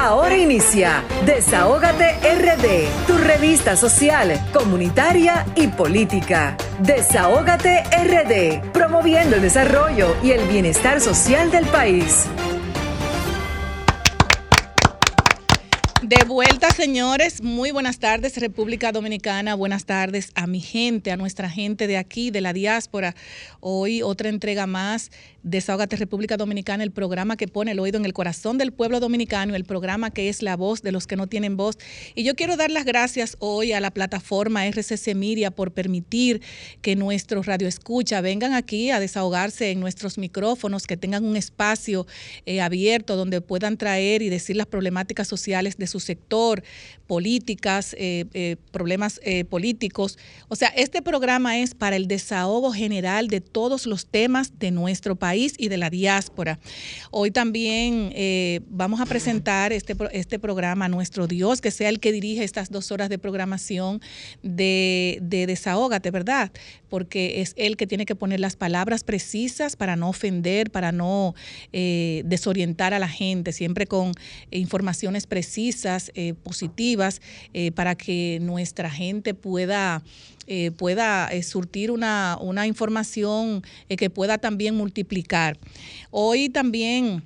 Ahora inicia Desahógate RD, tu revista social, comunitaria y política. Desahógate RD, promoviendo el desarrollo y el bienestar social del país. De vuelta, señores. Muy buenas tardes, República Dominicana. Buenas tardes a mi gente, a nuestra gente de aquí, de la diáspora. Hoy otra entrega más Desahogate República Dominicana, el programa que pone el oído en el corazón del pueblo dominicano, el programa que es la voz de los que no tienen voz. Y yo quiero dar las gracias hoy a la plataforma RCC Miria por permitir que nuestros radioescucha vengan aquí a desahogarse en nuestros micrófonos, que tengan un espacio eh, abierto donde puedan traer y decir las problemáticas sociales de su sector, políticas, eh, eh, problemas políticos. O sea, este programa es para el desahogo general de todos los temas de nuestro país y de la diáspora. Hoy también eh, vamos a presentar este, este programa nuestro Dios, que sea el que dirige estas dos horas de programación de, de Desahógate, ¿verdad? Porque es él que tiene que poner las palabras precisas para no ofender, para no eh, desorientar a la gente, siempre con informaciones precisas, eh, positivas, para que nuestra gente pueda eh, pueda eh, surtir una, información eh, que pueda también multiplicar. Hoy también...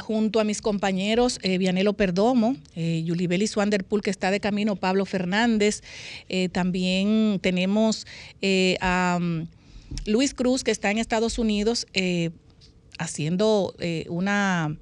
junto a mis compañeros Vianelo Perdomo, Yulibeli Swanderpool, que está de camino, Pablo Fernández. también tenemos a um, Luis Cruz, que está en Estados Unidos, haciendo una.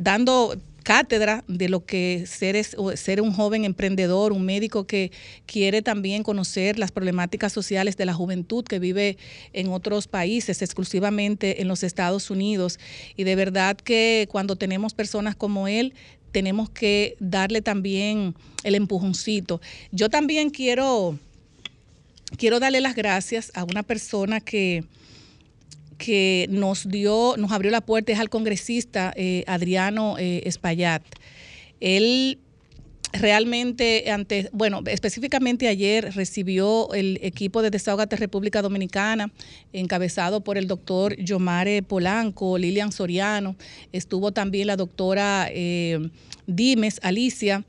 dando cátedra de lo que ser, es, ser un joven emprendedor, un médico que quiere también conocer las problemáticas sociales de la juventud que vive en otros países, exclusivamente en los Estados Unidos. Y de verdad que cuando tenemos personas como él, tenemos que darle también el empujoncito. Yo también quiero, quiero darle las gracias a una persona que que nos dio, nos abrió la puerta es al congresista eh, Adriano eh, Espaillat. Él realmente antes, bueno, específicamente ayer recibió el equipo de Desahogate República Dominicana, encabezado por el doctor Yomare Polanco, Lilian Soriano, estuvo también la doctora eh, Dimes Alicia,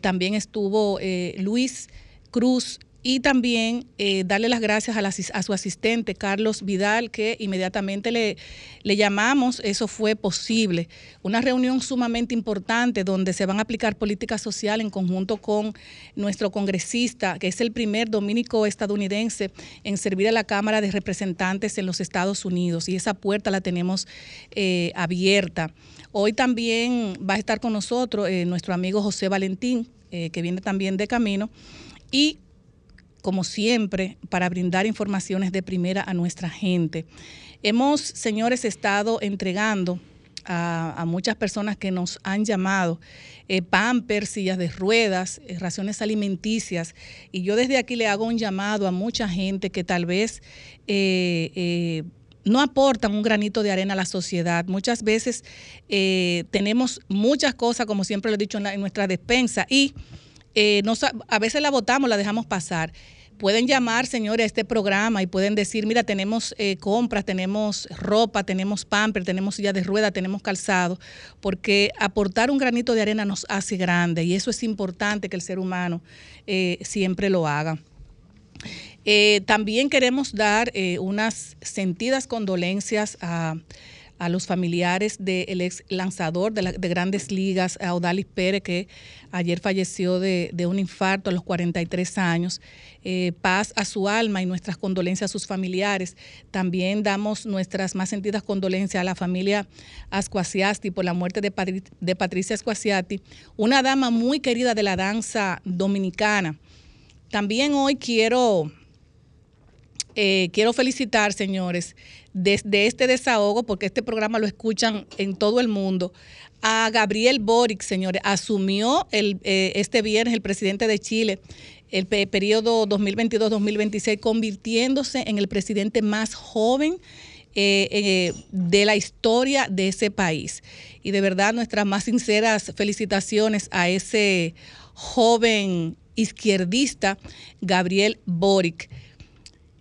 también estuvo Luis Cruz y también eh, darle las gracias a, su asistente, Carlos Vidal, que inmediatamente le, le, llamamos, eso fue posible. Una reunión sumamente importante donde se van a aplicar políticas sociales en conjunto con nuestro congresista, que es el primer dominico estadounidense en servir a la Cámara de Representantes en los Estados Unidos. Y esa puerta la tenemos eh, abierta. Hoy también va a estar con nosotros eh, nuestro amigo José Valentín, que viene también de camino. Y como siempre, para brindar informaciones de primera a nuestra gente. Hemos, señores, estado entregando a, muchas personas que nos han llamado eh, pampers, sillas de ruedas, eh, raciones alimenticias. Y yo desde aquí le hago un llamado a mucha gente que tal vez... Eh, no aportan un granito de arena a la sociedad. Muchas veces tenemos muchas cosas, como siempre lo he dicho, en, nuestra despensa y a veces la votamos, la dejamos pasar pueden llamar, señores, a este programa y pueden decir, mira, tenemos eh, compras, tenemos ropa, tenemos pamper, tenemos silla de rueda, tenemos calzado, porque aportar un granito de arena nos hace grande y eso es importante que el ser humano eh, siempre lo haga. Eh, también queremos dar unas sentidas condolencias a a los familiares del ex lanzador de, grandes ligas, a Odalis Pérez, que ayer falleció de, un infarto a los 43 años. Eh, paz a su alma y nuestras condolencias a sus familiares. También damos nuestras más sentidas condolencias a la familia Ascuasiati por la muerte de, de Patricia Ascuasiati, una dama muy querida de la danza dominicana. También hoy quiero eh, quiero felicitar, señores, desde este desahogo, porque este programa lo escuchan en todo el mundo, a Gabriel Boric, señores. Asumió el, eh, este viernes el presidente de Chile el periodo 2022-2026, convirtiéndose en el presidente más joven eh, de la historia de ese país. Y de verdad nuestras más sinceras felicitaciones a ese joven izquierdista, Gabriel Boric.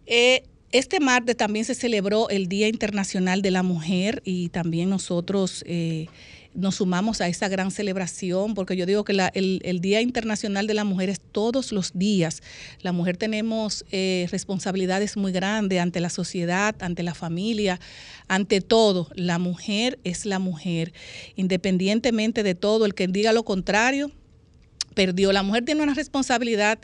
Eh, este martes también se celebró el Día Internacional de la Mujer y también nosotros eh, nos sumamos a esa gran celebración, porque yo digo que el, Día Internacional de la Mujer es todos los días. La mujer tenemos eh, responsabilidades muy grandes ante la sociedad, ante la familia, ante todo. La mujer es la mujer, independientemente de todo. El que diga lo contrario, perdió. La mujer tiene una responsabilidad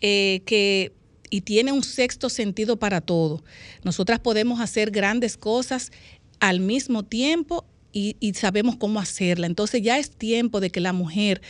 eh, que y tiene un sexto sentido para todo. Nosotras podemos hacer grandes cosas al mismo tiempo y, sabemos cómo hacerla. Entonces ya es tiempo de que la mujer,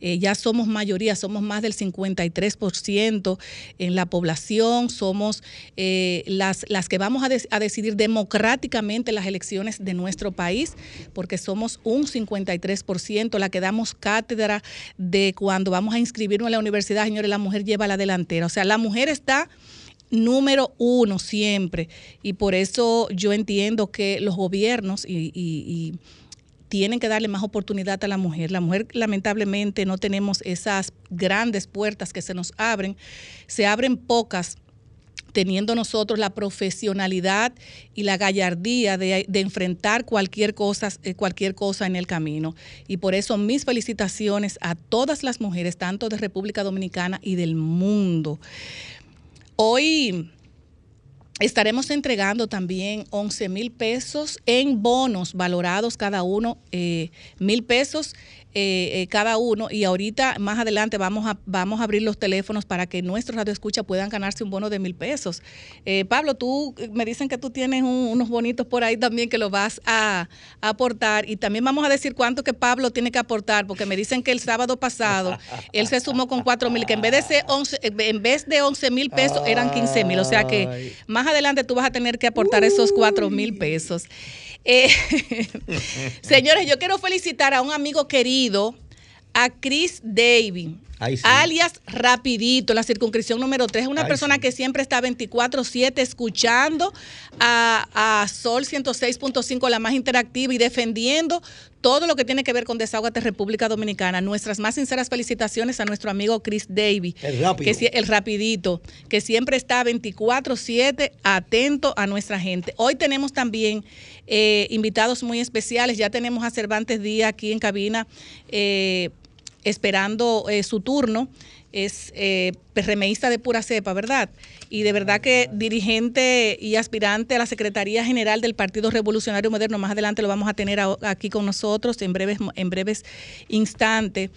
eh, ya somos mayoría, somos más del 53% en la población, somos eh, las, las que vamos a, a, decidir democráticamente las elecciones de nuestro país, porque somos un 53%, la que damos cátedra de cuando vamos a inscribirnos en la universidad, señores, la mujer lleva la delantera. O sea, la mujer está número uno siempre. Y por eso yo entiendo que los gobiernos y, tienen que darle más oportunidad a la mujer. La mujer lamentablemente no tenemos esas grandes puertas que se nos abren. Se abren pocas teniendo nosotros la profesionalidad y la gallardía de, enfrentar cualquier cosa, eh, cualquier cosa en el camino. Y por eso mis felicitaciones a todas las mujeres, tanto de República Dominicana y del mundo. Hoy estaremos entregando también 11 mil pesos en bonos valorados cada uno, eh, mil pesos eh, eh, cada uno. Y ahorita más adelante vamos a, vamos a abrir los teléfonos para que nuestros radioescuchas puedan ganarse un bono de mil pesos. Eh, Pablo, tú me dicen que tú tienes unos bonitos por ahí también que lo vas a, aportar. Y también vamos a decir cuánto que Pablo tiene que aportar porque me dicen que el sábado pasado él se sumó con cuatro mil, que en vez de ser 11, en vez de 11 mil pesos eran 15 mil, o sea que más adelante tú vas a tener que aportar esos cuatro mil pesos. Eh, señores, yo quiero felicitar a un amigo querido, a Chris Alias Rapidito, la circunscripción número 3. Es una persona que siempre está 24/7 escuchando a, Sol 106.5, la más interactiva, y defendiendo todo lo que tiene que ver con Desahogate República Dominicana. Nuestras más sinceras felicitaciones a nuestro amigo Chris Davy, el, que, el rapidito, que siempre está 24/7 atento a nuestra gente. Hoy tenemos también eh, invitados muy especiales. Ya tenemos a Cervantes Díaz aquí en cabina. Eh, esperando eh, su turno. Es eh, PRMista de pura cepa, ¿verdad? Y de verdad que dirigente y aspirante a la Secretaría General del Partido Revolucionario Moderno. Más adelante lo vamos a tener aquí con nosotros en breves, en breves instantes.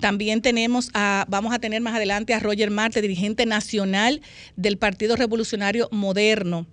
También tenemos a, vamos a tener más adelante a Roger Marte, dirigente nacional del Partido Revolucionario Moderno.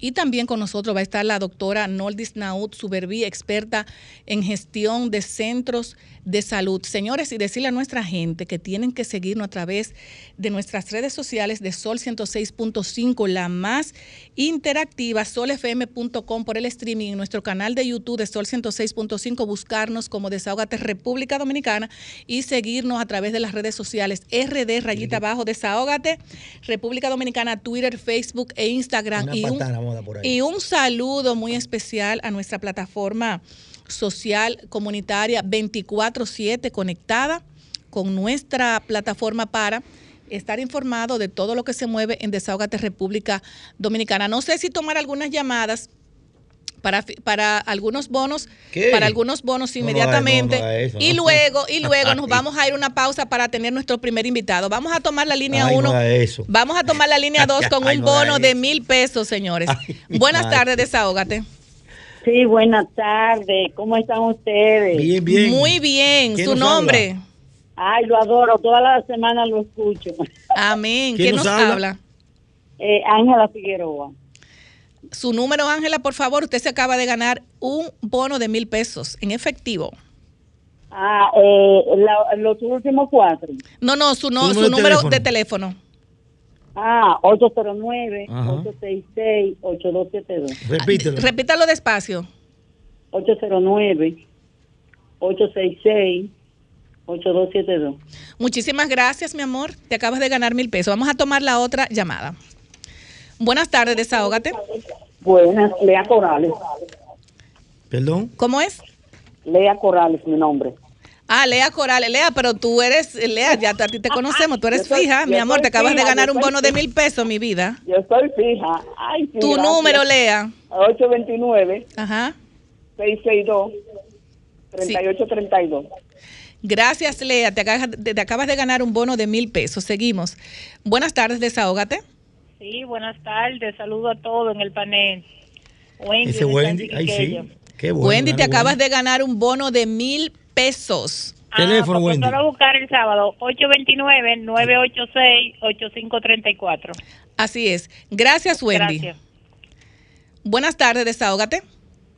Y también con nosotros va a estar la doctora Noldis Naud Suberví, experta en gestión de centros de salud. Señores, y decirle a nuestra gente que tienen que seguirnos a través de nuestras redes sociales de Sol 106.5, la más interactiva, solfm.com por el streaming, en nuestro canal de YouTube de Sol 106.5, buscarnos como Desahogate República Dominicana y seguirnos a través de las redes sociales RD, rayita abajo, Desahógate, República Dominicana, Twitter, Facebook e Instagram. y un, y un saludo muy especial a nuestra plataforma social comunitaria 24/7 conectada con nuestra plataforma para estar informado de todo lo que se mueve en Desahogate República Dominicana. No sé si tomar algunas llamadas para, para algunos bonos, para algunos bonos inmediatamente. y luego, y luego nos vamos a ir una pausa para tener nuestro primer invitado. Vamos a tomar la línea 1. vamos a tomar la línea 2 con un bono de mil pesos, señores. Buenas tardes, desahógate. Sí, buenas tardes. ¿Cómo están ustedes? Bien, bien. Muy bien. ¿Su nombre? Ay, lo adoro. Toda la semana lo escucho. Amén. ¿Quién, nos, habla? Eh, Ángela Figueroa su número, Ángela, por favor. Usted se acaba de ganar un bono de mil pesos en efectivo. Ah, eh, los últimos cuatro. No, no, su, no, su número de teléfono. Ah, 809-866-8272. Repítelo. Repítalo despacio. 809-866-8272. Muchísimas gracias, mi amor. Te acabas de ganar mil pesos. Vamos a tomar la otra llamada. Buenas tardes, desahógate. Buenas, Lea Corales. ¿Perdón? ¿Cómo es? Lea Corales, mi nombre. Ah, Lea Coral, Lea, pero tú eres, Lea, ya a ti te conocemos, tú eres soy- fija, mi amor, te acabas de ganar un bono de mil pesos, mi vida. Yo estoy fija. Ay, sí, Tu gracias. número, Lea. 829 Ajá. 662 3832. Gracias, Lea. Te acabas, de- te acabas de ganar un bono de mil pesos. Seguimos. Buenas tardes, desahógate. Sí, buenas tardes. Saludo a todos en el panel. Wendy, Ese Wendy, ay sí. Qué bueno. Wendy, te acabas de ganar un bono de mil pesos. Teléfono, ah, pues Wendy. Para buscar el sábado, 829-986-8534. Así es. Gracias, Wendy. Gracias. Buenas tardes, desahógate.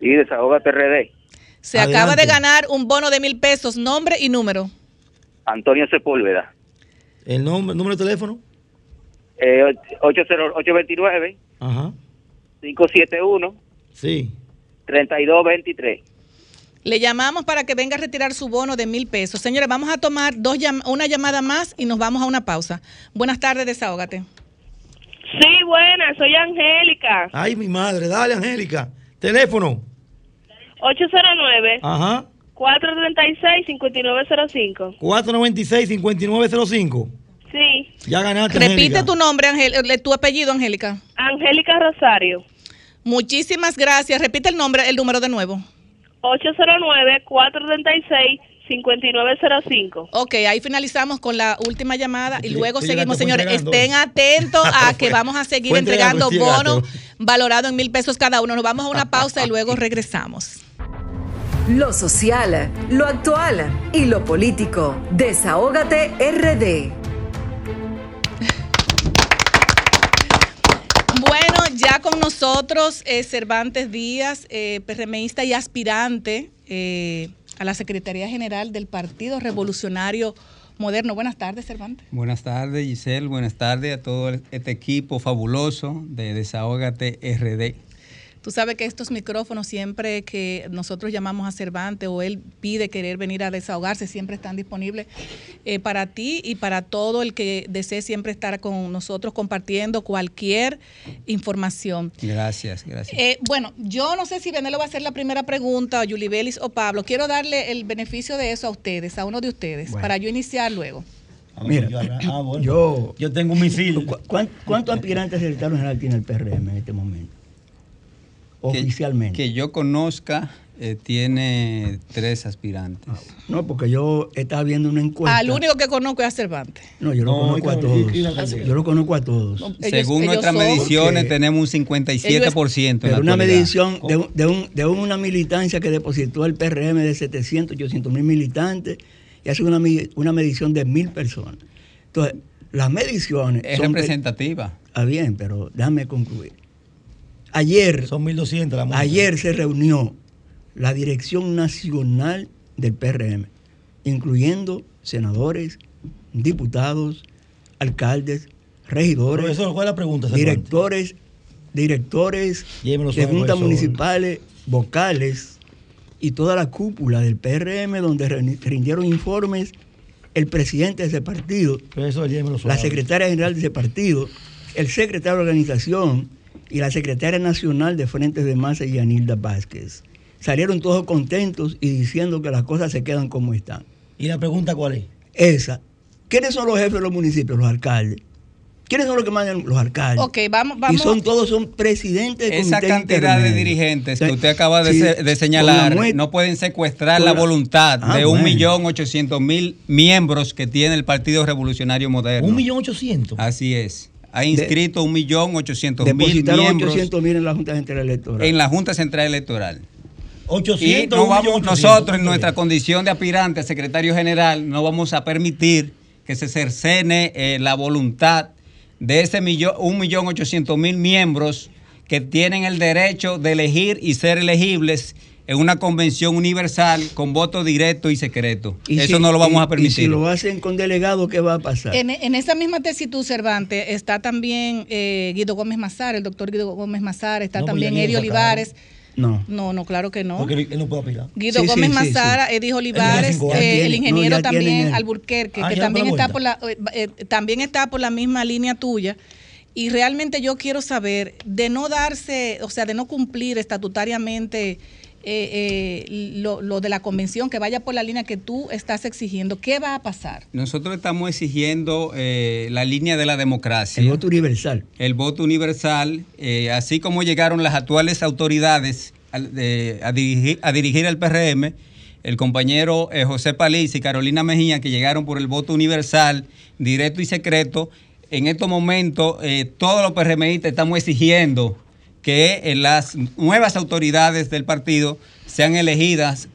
Y desahógate RD. Se Adelante. acaba de ganar un bono de mil pesos, nombre y número. Antonio Sepúlveda. El nombre, número de teléfono. Eh, 80 829 Ajá. 571 Sí. 3223. Le llamamos para que venga a retirar su bono de mil pesos. Señores, vamos a tomar dos llam- una llamada más y nos vamos a una pausa. Buenas tardes, desahógate. Sí, buena, soy Angélica. Ay, mi madre. Dale, Angélica. Teléfono. 809 Ajá. 436 5905. 496-5905. Sí, Ya ganaste, Repite Angélica. tu nombre, Angel- eh, tu apellido, Angélica. Angélica Rosario. Muchísimas gracias. Repite el nombre, el número de nuevo. 809 436 5905. Ok, ahí finalizamos con la última llamada y luego sí, seguimos, señores. Estén atentos a que vamos a seguir entregando, bonos valorados en mil pesos cada uno. Nos vamos a una pausa y luego regresamos. Lo social, lo actual y lo político. Desahógate RD. Ya con nosotros eh, Cervantes Díaz, eh, PRMista y aspirante eh, a la Secretaría General del Partido Revolucionario Moderno. Buenas tardes, Cervantes. Buenas tardes, Giselle. Buenas tardes a todo este equipo fabuloso de Desahógate RD. Tú sabes que estos micrófonos siempre que nosotros llamamos a Cervantes o él pide querer venir a desahogarse, siempre están disponibles eh, para ti y para todo el que desee siempre estar con nosotros compartiendo cualquier información. Gracias, gracias. Eh, bueno, yo no sé si Benelo va a hacer la primera pregunta, o Yuli Belis o Pablo. Quiero darle el beneficio de eso a ustedes, a uno de ustedes, Bueno. para yo iniciar luego. Mira, Yo, ah, bueno. yo, Yo tengo un misil. ¿cu- cuán- ¿cuántos aspirantes secretario general tiene el PRM en este momento? Que- Oficialmente. Que, yo conozca, eh, tiene tres aspirantes. No, porque yo estaba viendo una encuesta. Al único que conozco es a Cervantes. No, yo lo No, conozco a todos. Yo lo conozco a todos. Ellos- Según ellos nuestras son- mediciones, tenemos un 57% en Pero la una medición de, un- de, un- de una militancia que depositó el PRM de 700, 800 mil militantes y hace una, una medición de mil personas. Entonces, las mediciones Es son... representativa. Ah, bien, pero déjame concluir. Ayer, Son 1200 la multa. ayer se reunió la dirección nacional del PRM, incluyendo senadores, diputados, alcaldes, regidores, Profesor, ¿cuál es la pregunta? Cervantes? directores, directores Llévelo de suave, juntas profesor. municipales, vocales y toda la cúpula del PRM donde reuni- rindieron informes el presidente de ese partido, Profesor, la suave. secretaria general de ese partido, el secretario de organización y la secretaria nacional de Frentes de Masa, Yanilda Vázquez. Salieron todos contentos y diciendo que las cosas se quedan como están. ¿Y la pregunta cuál es? Esa. ¿Quiénes son los jefes de los municipios? Los alcaldes. ¿Quiénes son los que mandan los alcaldes? Ok, vamos, Y vamos. son todos son presidentes de Esa cantidad de dirigentes que usted acaba de, sí, se- de con la señalar no pueden secuestrar la la- voluntad Ah, de bueno. 1.800.000 miembros que tiene el Partido Revolucionario Moderno. Un millón ochocientos. Así es. Ha inscrito 1.800.000 Depositaron miembros 800 mil en la Junta Central Electoral. en la Junta Central Electoral. Y 800. no un vamos, millón ochocientos. nosotros, en ¿Cuánto nuestra es? condición de aspirante a secretario general, no vamos a permitir que se cercene eh, la voluntad de ese millón, un millón ochocientos mil miembros que tienen el derecho de elegir y ser elegibles en una convención universal con voto directo y secreto. Y Eso si- no lo vamos y- a permitir. Y si lo hacen con delegado, ¿qué va a pasar? En, en esa misma tesitud, Cervantes, está también eh, Guido Gómez Mazar, el doctor Guido Gómez Mazar, está No, pues también Eddie. Olivares. no. No, no, claro que no. Porque él no puede aspirar. Guido Sí, Gómez sí, Mazara, sí. Eddie Olivares, eh, el ingeniero no, también el- Alburquerque, Ah, que también está por la eh, eh, también está por la misma línea tuya. Y realmente yo quiero saber de no darse, o sea, de no cumplir estatutariamente eh, eh, lo, lo de la convención, que vaya por la línea que tú estás exigiendo, ¿qué va a pasar? Nosotros estamos exigiendo eh, la línea de la democracia. El voto universal. El voto universal, eh, así como llegaron las actuales autoridades de- a, dirigir, a dirigir el PRM, el compañero eh, José Paliz y Carolina Mejía, que llegaron por el voto universal, directo y secreto, en estos momentos eh, todos los PRMistas estamos exigiendo que eh, las nuevas autoridades del partido sean elegidas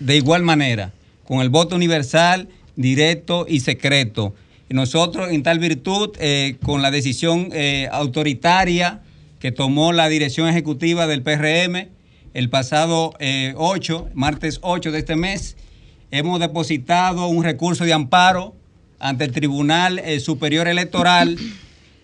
de igual manera, con el voto universal, directo y secreto. Nosotros, en tal virtud, eh, con la decisión eh, autoritaria que tomó la dirección ejecutiva del PRM el pasado eh, 8, martes 8 de este mes, hemos depositado un recurso de amparo ante el Tribunal eh, Superior Electoral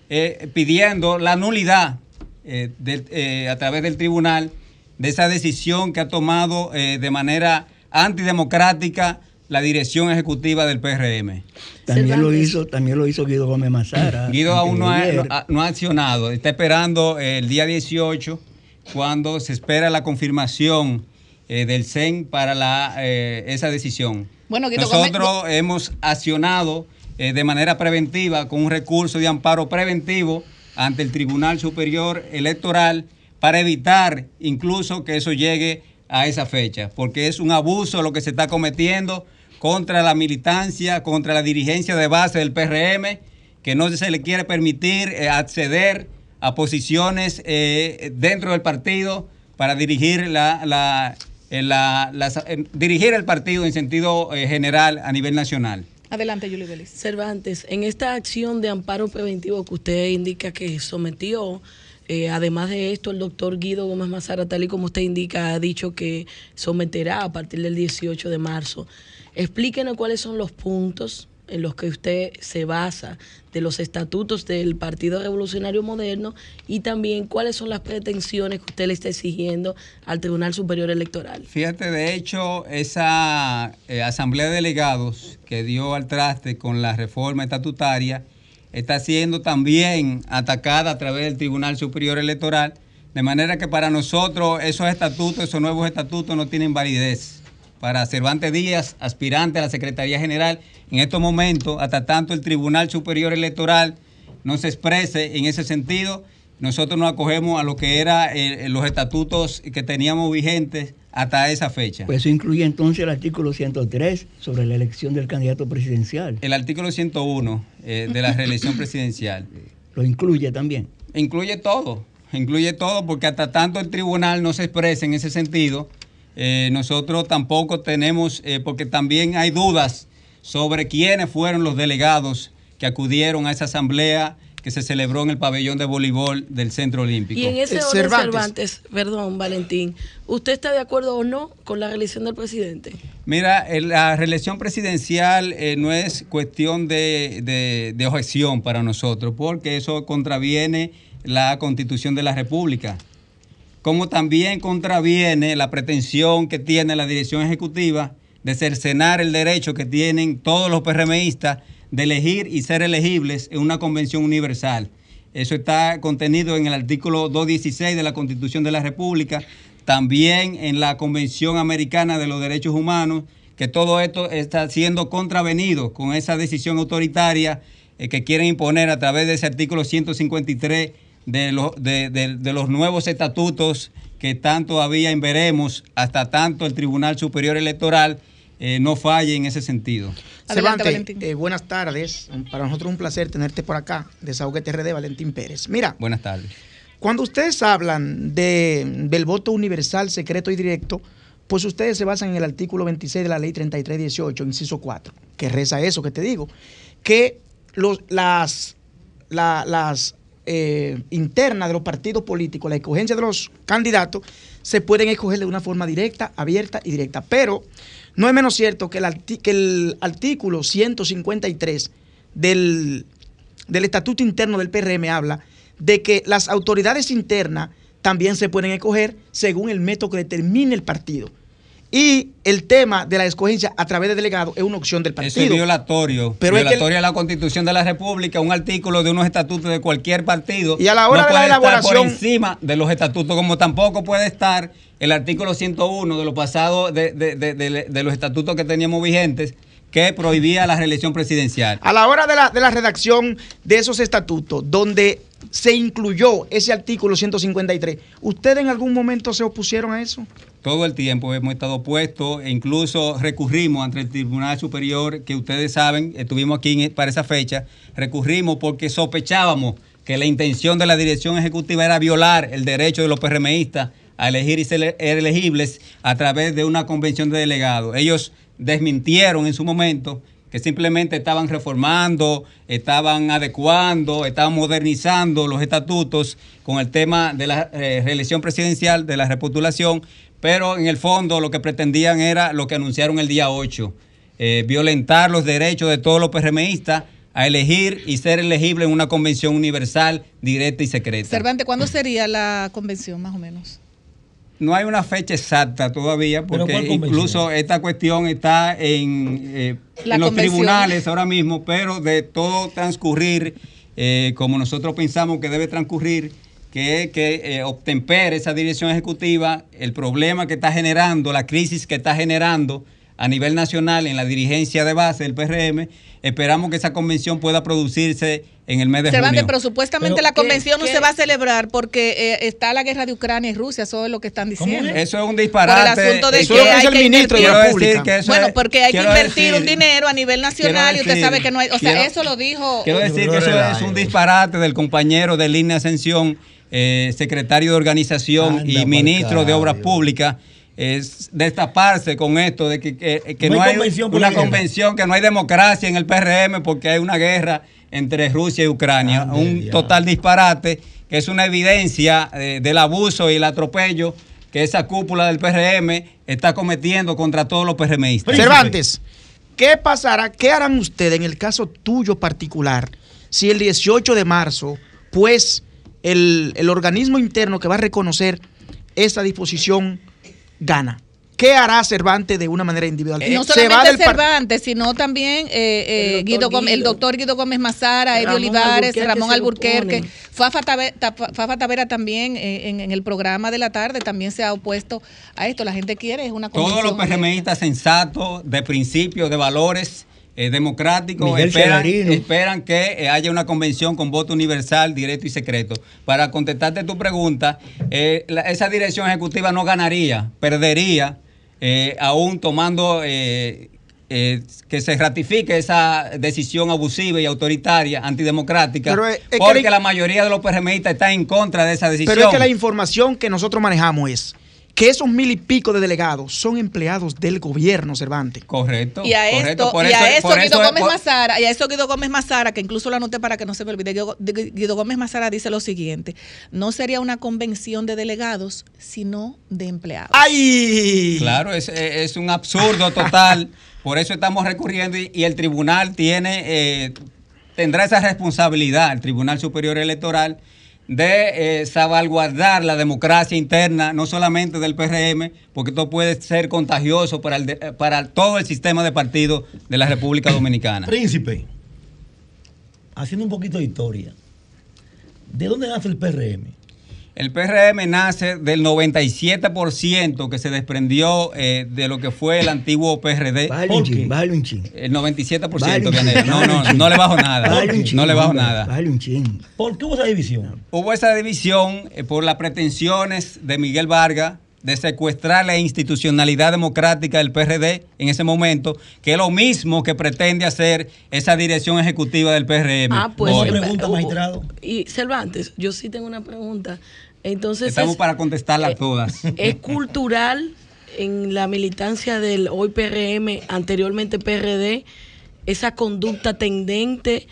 eh, pidiendo la nulidad eh, eh, a través del tribunal de esa decisión que ha tomado eh, de manera antidemocrática la dirección ejecutiva del PRM. También lo hizo, también lo hizo Guido Gómez Mazara. Guido aún no ha, no ha- no ha accionado, está esperando eh, el día 18 cuando se espera la confirmación eh, del CEN para la, eh, esa decisión. Bueno, Guido Nosotros hemos accionado eh, de manera preventiva con un recurso de amparo preventivo ante el Tribunal Superior Electoral para evitar incluso que eso llegue a esa fecha, porque es un abuso lo que se está cometiendo contra la militancia, contra la dirigencia de base del PRM, que no se le quiere permitir eh, acceder a posiciones eh, dentro del partido para dirigir la, la- eh, dirigir el partido en sentido general a nivel nacional. Adelante, Julie Belis. Cervantes, en esta acción de amparo preventivo que usted indica que sometió, eh, además de esto, el doctor Guido Gómez Mazara, tal y como usted indica, ha dicho que someterá a partir del 18 de marzo. Explíquenos cuáles son los puntos en los que usted se basa de los estatutos del Partido Revolucionario Moderno y también cuáles son las pretensiones que usted le está exigiendo al Tribunal Superior Electoral. Fíjate, de hecho, esa eh, asamblea de delegados que dio al traste con la reforma estatutaria está siendo también atacada a través del Tribunal Superior Electoral, de manera que para nosotros esos estatutos, esos nuevos estatutos no tienen validez. Para Cervantes Díaz, aspirante a la Secretaría General, en estos momentos, hasta tanto el Tribunal Superior Electoral no se exprese en ese sentido, nosotros nos acogemos a lo que eran los estatutos que teníamos vigentes hasta esa fecha. Pues eso incluye entonces el artículo 103 sobre la elección del candidato presidencial. el artículo 101 eh, de la reelección presidencial Lo incluye también. incluye todo, incluye todo porque hasta tanto el tribunal no se exprese en ese sentido, eh, nosotros tampoco tenemos, eh, porque también hay dudas sobre quiénes fueron los delegados que acudieron a esa asamblea que se celebró en el pabellón de voleibol del Centro Olímpico. Y en ese Eh, orden, Cervantes. Cervantes. perdón, Valentín, ¿usted está de acuerdo o no con la reelección del presidente? Mira, el- la reelección presidencial eh, no es cuestión de, de- de objeción para nosotros, porque eso contraviene la constitución de la República, como también contraviene la pretensión que tiene la dirección ejecutiva de cercenar el derecho que tienen todos los PRMistas de elegir y ser elegibles en una convención universal. Eso está contenido en el artículo 216 de la Constitución de la República, también en la Convención Americana de los Derechos Humanos, que todo esto está siendo contravenido con esa decisión autoritaria eh, que quieren imponer a través de ese artículo 153 de, los de, de- de los nuevos estatutos que están todavía en veremos hasta tanto el Tribunal Superior Electoral eh, no falle en ese sentido. Adelante, Cervantes, Valentín. eh, buenas tardes. Para nosotros es un placer tenerte por acá. Desahoguete RD, Valentín Pérez. Mira, Buenas tardes. cuando ustedes hablan de, del voto universal, secreto y directo, pues ustedes se basan en el artículo 26 de la ley 3318, inciso 4, que reza eso que te digo, que los, las, la- las eh, internas de los partidos políticos, la escogencia de los candidatos, se pueden escoger de una forma directa, abierta y directa. Pero no es menos cierto que el, que el artículo 153 del, del Estatuto Interno del PRM habla de que las autoridades internas también se pueden escoger según el método que determine el partido. Y el tema de la escogencia a través de delegados es una opción del Eso es partido. violatorio. Pero es que- violatorio a la Constitución de la República, un artículo de unos estatutos de cualquier partido. Y a la hora no de la elaboración- por encima de los estatutos, como tampoco puede estar el artículo 101 de los pasados de, de- de- de- de los estatutos que teníamos vigentes que prohibía la reelección presidencial. A la hora de la, de la redacción de esos estatutos, donde se incluyó ese artículo 153, ¿ustedes en algún momento se opusieron a eso? Todo el tiempo hemos estado puestos e incluso recurrimos ante el Tribunal Superior, que ustedes saben, estuvimos aquí en- para esa fecha, recurrimos porque sospechábamos que la intención de la dirección ejecutiva era violar el derecho de los PRMistas a elegir y ser elegibles a través de una convención de delegados. Ellos desmintieron en su momento que simplemente estaban reformando, estaban adecuando, estaban modernizando los estatutos con el tema de la eh, reelección presidencial, de la repostulación, pero en el fondo lo que pretendían era lo que anunciaron el día 8, eh, violentar los derechos de todos los PRMistas a elegir y ser elegible en una convención universal, directa y secreta. Cervantes, ¿cuándo sería la convención, más o menos? No hay una fecha exacta todavía ¿Pero porque incluso esta cuestión está en, eh, en los convención. tribunales ahora mismo, pero de todo transcurrir eh, como nosotros pensamos que debe transcurrir, que es que eh, obtempere esa dirección ejecutiva, el problema que está generando, la crisis que está generando a nivel nacional en la dirigencia de base del PRM, esperamos que esa convención pueda producirse en el mes de Cervantes, junio. pero supuestamente Pero, la ¿qué- convención no qué? se va a celebrar porque eh, está la guerra de Ucrania y Rusia, eso es lo que están ¿Cómo diciendo. Eso es un Por disparate. el asunto de Eso que es lo que hay dice el que ministro invertir- decir que eso Bueno, porque hay que invertir decir- un dinero a nivel nacional y usted sabe que no hay, o sea, quiero- eso lo dijo Quiero decir que eso es un disparate del compañero de línea Ascensión, eh, secretario de organización Anda y ministro de. Obras Públicas. Es destaparse con esto de que, que- que No no, hay hay convención por una convención, que no hay democracia en el PRM porque hay una guerra entre Rusia y Ucrania. Ande un total disparate que es una evidencia eh, del abuso y el atropello que esa cúpula del PRM está cometiendo contra todos los PRMistas. Cervantes, ¿qué pasará? ¿Qué harán ustedes en el caso tuyo particular si el 18 de marzo, pues el, el organismo interno que va a reconocer esta disposición gana? ¿Qué hará Cervantes de una manera individual? no Se va solamente Cervantes, sino también eh, eh, El doctor Guido Gómez- el Guido. doctor Guido Gómez Mazara, Eddie Olivares, Ramón Alburquerque. Fafa Tavera también eh, en, en el programa de la tarde también se ha opuesto a esto. La gente quiere es una Todos los PRMistas sensatos, de principios, de valores eh, democráticos, esperan, que eh, haya una convención con voto universal, directo y secreto. Para contestarte tu pregunta, eh, la- esa dirección ejecutiva no ganaría, perdería, eh, aún tomando eh, eh, que se ratifique esa decisión abusiva y autoritaria, antidemocrática, Pero, es porque la- la mayoría de los PRMistas está en contra de esa decisión. Pero es que la información que nosotros manejamos es que esos mil y pico de delegados son empleados del gobierno, Cervantes. Correcto. Y a correcto. esto, Por y a eso- eso por Guido eso- Gómez por- Mazara, y a eso Guido Gómez Mazara, que incluso lo anoté para que no se me olvide, Guido, Guido Gómez Mazara dice lo siguiente, no sería una convención de delegados, sino de empleados. ¡Ay! Claro, es, es un absurdo total. Por eso estamos recurriendo y, y el tribunal tiene eh, tendrá esa responsabilidad, el Tribunal Superior Electoral, de eh, salvaguardar la democracia interna, no solamente del PRM, porque esto puede ser contagioso para, el eh, para todo el sistema de partidos de la República Dominicana. Príncipe, haciendo un poquito de historia, ¿de dónde nace el PRM? El PRM nace del 97% que se desprendió eh, de lo que fue el antiguo PRD. Bájale un chin, bájale un chin. El 97%, Bájale un Vianey. chin, No, no, no le bajo nada. Bájale un chin, No le bajo hombre, nada. Bájale un chin. ¿Por qué hubo esa división? Hubo esa división eh, por las pretensiones de Miguel Vargas de secuestrar la institucionalidad democrática del PRD en ese momento, que es lo mismo que pretende hacer esa dirección ejecutiva del PRM. Ah, pues. Una pregunta, eh, magistrado. Y Cervantes, yo sí tengo una pregunta. Entonces, Estamos es, para contestarlas eh, todas. ¿es cultural en la militancia del hoy PRM, anteriormente PRD, esa conducta tendente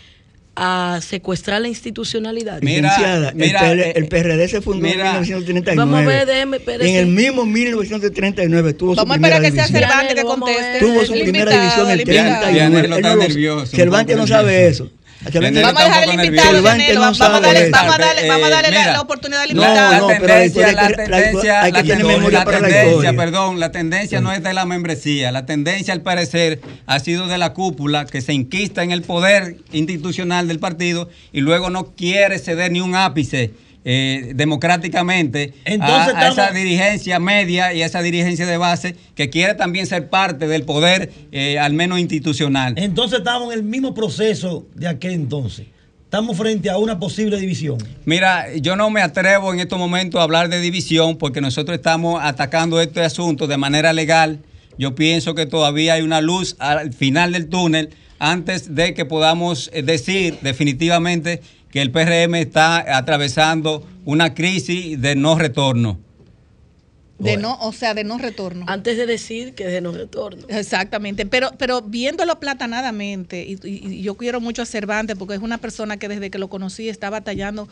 a secuestrar la institucionalidad? Mira, el mira, PL eh, el PRD se fundó mira, en 1939. Vamos a ver, déjeme, espérese. en el mismo 1939 tuvo Vamos a su primera esperar que sea división. Cervantes que Vamos a conteste. Tuvo su El primera división el el invitado. 39. Vianey lo Él está no lo- nervioso, un Cervantes no sabe eso. Vamos a dejar al invitado, vamos, a darle, vamos a darle, vamos a darle la, mira, la oportunidad al invitado. la no, tendencia, hay la que- tendencia, hay que la tener tendencia, memoria la para la historia. perdón, la tendencia no es de la membresía, la tendencia al parecer ha sido de la cúpula que se inquista en el poder institucional del partido y luego no quiere ceder ni un ápice. Eh, democráticamente Entonces a, a esa dirigencia media y a esa dirigencia de base que quiere también ser parte del poder eh, al menos institucional. Entonces estamos en el mismo proceso de aquel entonces. Estamos frente a una posible división. Mira, yo no me atrevo en estos momentos a hablar de división porque nosotros estamos atacando este asunto de manera legal. Yo pienso que todavía hay una luz al final del túnel antes de que podamos eh, decir definitivamente que el PRM está atravesando una crisis de no retorno. De no, o sea, de no retorno. Antes de decir que de no retorno. Exactamente, pero, pero viéndolo platanadamente, y, y- y yo quiero mucho a Cervantes porque es una persona que desde que lo conocí está batallando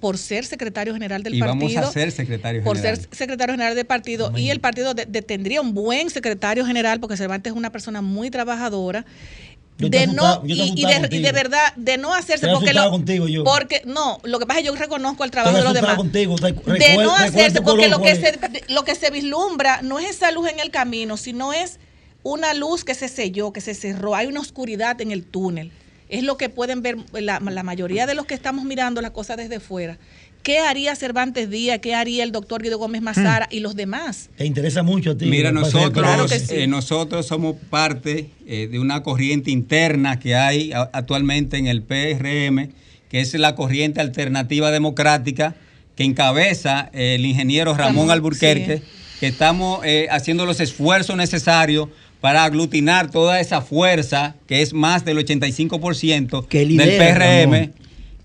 por ser secretario general del Y partido. vamos a ser secretario por general. ser secretario general del partido y el partido de- de- tendría un buen secretario general porque Cervantes es una persona muy trabajadora de no asustado- y, de, y de contigo. verdad de no hacerse porque lo, contigo yo. porque no lo que pasa es que yo reconozco el trabajo de los demás contigo. De no hacerse porque lo que se lo que se vislumbra no es esa luz en el camino sino es una luz que se selló que se cerró hay una oscuridad en el túnel es lo que pueden ver la, la mayoría de los que estamos mirando las cosas desde fuera ¿Qué haría Cervantes Díaz? ¿Qué haría el doctor Guido Gómez Mazara y los demás? Te interesa mucho a ti. Mira, nosotros, Claro que sí. eh, nosotros somos parte eh, de una corriente interna que hay a- actualmente en el PRM, que es la corriente alternativa democrática que encabeza eh, el ingeniero Ramón Ramón, Alburquerque, sí. que estamos eh, haciendo los esfuerzos necesarios para aglutinar toda esa fuerza, que es más del 85% Que del lidera, PRM, Ramón.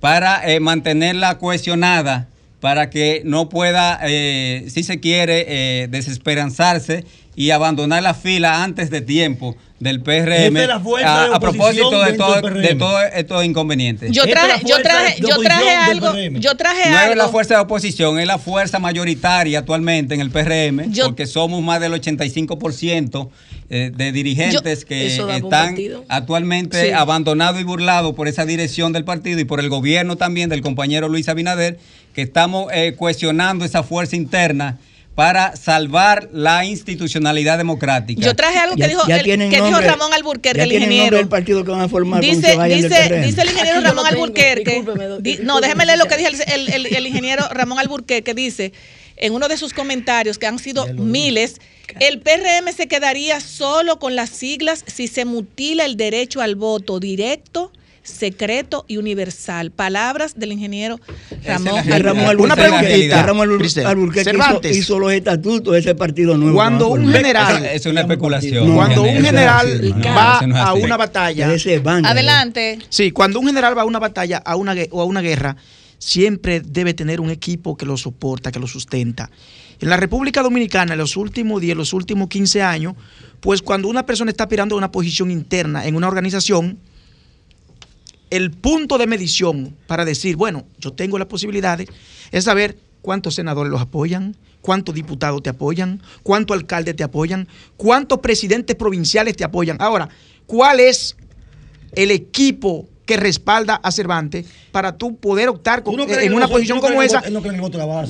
Para eh, mantenerla cohesionada, para que no pueda, eh, si se quiere, eh, desesperanzarse y abandonar la fila antes de tiempo del PRM a, de a propósito de, todo- de todos estos inconvenientes. Yo traje, yo traje, yo traje algo, yo traje no algo. es la fuerza de oposición, es la fuerza mayoritaria actualmente en el PRM, Yo- porque somos más del 85% eh, de dirigentes Yo- que están actualmente Sí. abandonados y burlados por esa dirección del partido y por el gobierno también del compañero Luis Abinader, que estamos eh, cuestionando esa fuerza interna para salvar la institucionalidad democrática. Yo traje algo que Ya- dijo, ya el- que dijo Ramón Alburquerque, ya el ingeniero. del partido que van a formar Dice, se dice, el ingeniero Aquí Ramón. Alburquerque. Di- no, déjeme leer lo que dijo el, el- el- el ingeniero Ramón Alburquerque. Dice, en uno de sus comentarios, que han sido miles, el PRM se quedaría solo con las siglas si se mutila el derecho al voto directo, secreto y universal. Palabras del ingeniero Ramón Una Alburquerque, preguntita, que Ramón. Alburquerque hizo, Cervantes. hizo los estatutos de ese partido nuevo. Cuando un general- Esa- es una especulación. No, Cuando un general va no a una batalla, De ese bando, Adelante. sí, cuando un general va a una batalla a una, o a una guerra, siempre debe tener un equipo que lo soporta, que lo sustenta. En la República Dominicana, en los últimos 10, los últimos 15 años, pues cuando una persona está aspirando a una posición interna en una organización, el punto de medición para decir, bueno, yo tengo las posibilidades, es saber cuántos senadores los apoyan, cuántos diputados te apoyan, cuántos alcaldes te apoyan, cuántos presidentes provinciales te apoyan. Ahora, ¿cuál es el equipo que respalda a Cervantes para tú poder optar con- ¿Tú no crees en una posición como esa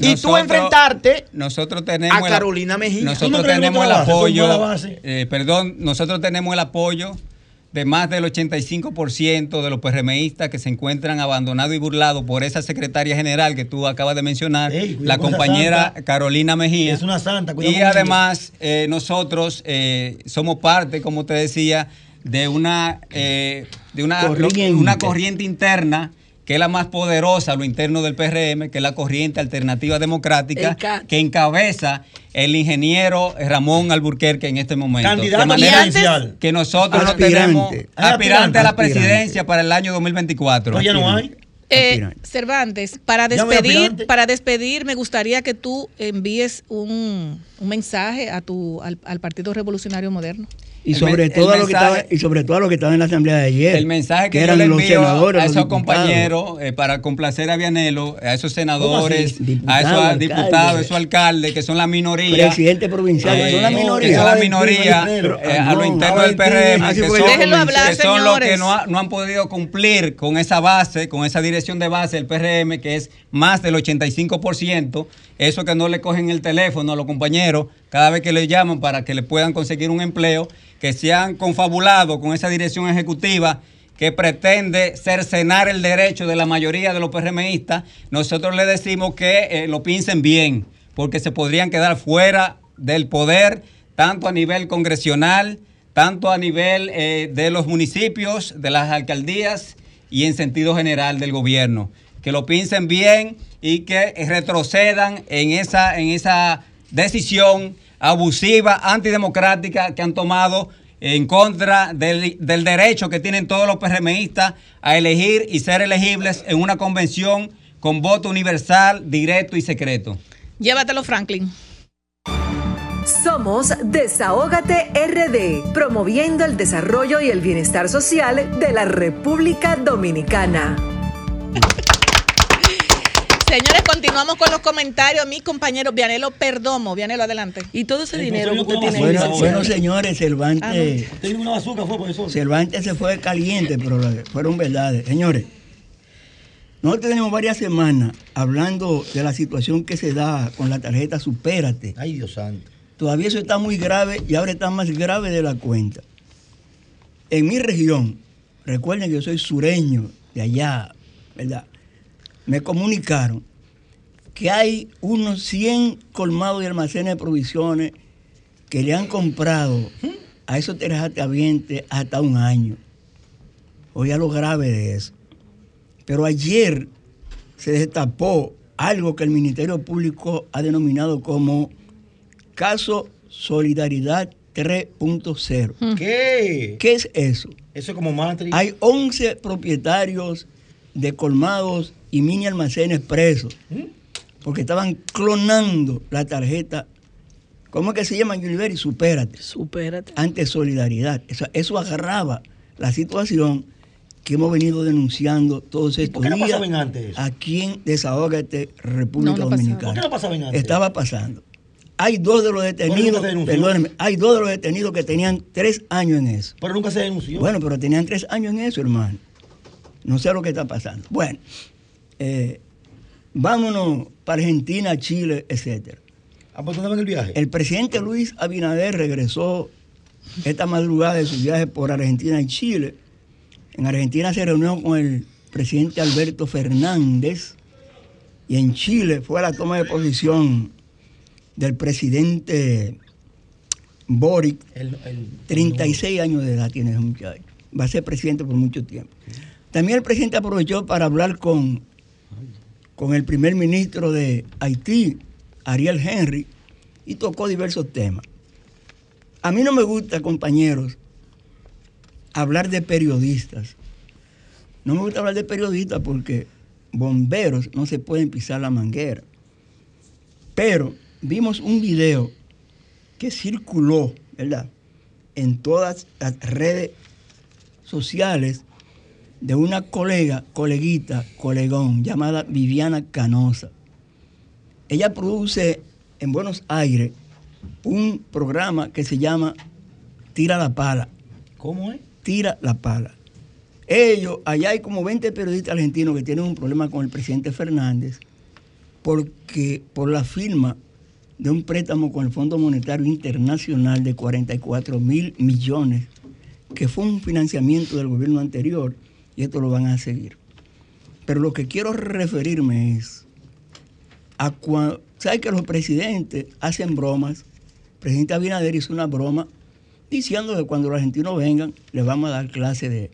y tú enfrentarte nosotros tenemos a el- Carolina Mejía? ¿Tú no Nosotros tenemos el apoyo, eh, perdón, nosotros tenemos el apoyo de más del 85% de los PRMistas que se encuentran abandonados y burlados por esa secretaria general que tú acabas de mencionar, Ey, la compañera santa. Carolina Mejía. Es una santa, cuidado Y además, eh, nosotros eh, somos parte, como te decía, de una, eh, de una una corriente interna que es la más poderosa a lo interno del PRM, que es la corriente alternativa democrática, que encabeza el ingeniero Ramón Alburquerque en este momento. Candidato de manera que nosotros no Aspirante. tenemos Hay aspirante a la aspirante. presidencia para el año 2024. Pero ya no hay. Eh. Cervantes, para despedir, para despedir, me gustaría que tú envíes un, un mensaje a tu, al, al Partido Revolucionario Moderno. Y sobre, todo el lo que mensaje- estaba, y sobre todo lo que estaba en la asamblea de ayer. El mensaje que, yo eran le los senadores, a esos compañeros eh, para complacer a Vianelo, a esos senadores, a esos alcalde. diputados, a esos alcaldes que son la minoría. Presidente provincial, eh, son la minoría. Que son la minoría eh, a no, los internos ahora del PRM, que son, que hablar, que son los que no, ha- no han podido cumplir con esa base, con esa dirección de base del PRM, que es más del 85%. Eso que no le cogen el teléfono a los compañeros cada vez que le llaman para que le puedan conseguir un empleo, que se han confabulado con esa dirección ejecutiva que pretende cercenar el derecho de la mayoría de los PRMistas, nosotros le decimos que eh, lo piensen bien, porque se podrían quedar fuera del poder, tanto a nivel congresional, tanto a nivel eh, de los municipios, de las alcaldías y en sentido general del gobierno. Que lo piensen bien y que retrocedan en esa, en esa decisión abusiva, antidemocrática que han tomado en contra del, del derecho que tienen todos los PRMistas a elegir y ser elegibles en una convención con voto universal, directo y secreto. Llévatelo, Franklin. Somos Desahógate RD, promoviendo el desarrollo y el bienestar social de la República Dominicana. Señores, continuamos con los comentarios. Mi compañero Vianelo Perdomo. Vianelo, adelante. Y todo ese dinero que usted tiene. Bueno, bueno, señores, Cervantes, Ah, no. Una bazooka, fue profesor. Cervantes se fue caliente, pero fueron verdades. Señores, nosotros tenemos varias semanas hablando de la situación que se da con la tarjeta Supérate. Ay, Dios santo. Todavía eso está muy grave y ahora está más grave de la cuenta. En mi región, recuerden que yo soy sureño de allá, ¿verdad? Me comunicaron que hay unos 100 colmados y almacenes de provisiones que le han comprado a esos terratenientes hasta un año. Oiga lo grave de eso. Pero ayer se destapó algo que el Ministerio Público ha denominado como caso Solidaridad 3.0. ¿Qué? ¿Qué es eso? Eso es como Matri. Hay 11 propietarios de colmados y mini almacenes presos porque estaban clonando la tarjeta. ¿Cómo es que se llama, Yuliberi? Supérate. Supérate. Ante solidaridad. Eso, eso agarraba la situación que hemos venido denunciando todos estos por qué no días pasaba en antes eso? aquí en Desahógate, República No, no pasaba. Dominicana. ¿Por qué no pasaba en antes? Estaba pasando. Hay dos de los detenidos, perdónenme, hay dos de los detenidos que tenían tres años en eso. Pero nunca se denunció. Bueno, pero tenían tres años en eso, hermano. No sé lo que está pasando. Bueno, eh, vámonos para Argentina, Chile, etcétera. ¿A dónde en el viaje? El presidente Luis Abinader regresó esta madrugada de su viaje por Argentina y Chile. En Argentina se reunió con el presidente Alberto Fernández y en Chile fue a la toma de posición del presidente Boric. El- el- 36 años de edad tiene ese muchacho. Va a ser presidente por mucho tiempo. También el presidente aprovechó para hablar con, con el primer ministro de Haití, Ariel Henry, y tocó diversos temas. A mí no me gusta, compañeros, hablar de periodistas. No me gusta hablar de periodistas porque bomberos no se pueden pisar la manguera. Pero vimos un video que circuló, ¿verdad? En todas las redes sociales de una colega, coleguita, colegón, llamada Viviana Canosa. Ella produce en Buenos Aires un programa que se llama Tira la Pala. ¿Cómo es? Tira la Pala. Ellos, allá hay como 20 periodistas argentinos que tienen un problema con el presidente Fernández porque por la firma de un préstamo con el Fondo Monetario Internacional de 44 mil millones, que fue un financiamiento del gobierno anterior, y esto lo van a seguir. Pero lo que quiero referirme es a cuando, ¿sabes que los presidentes hacen bromas? El presidente Abinader hizo una broma diciendo que cuando los argentinos vengan les vamos a dar clase de,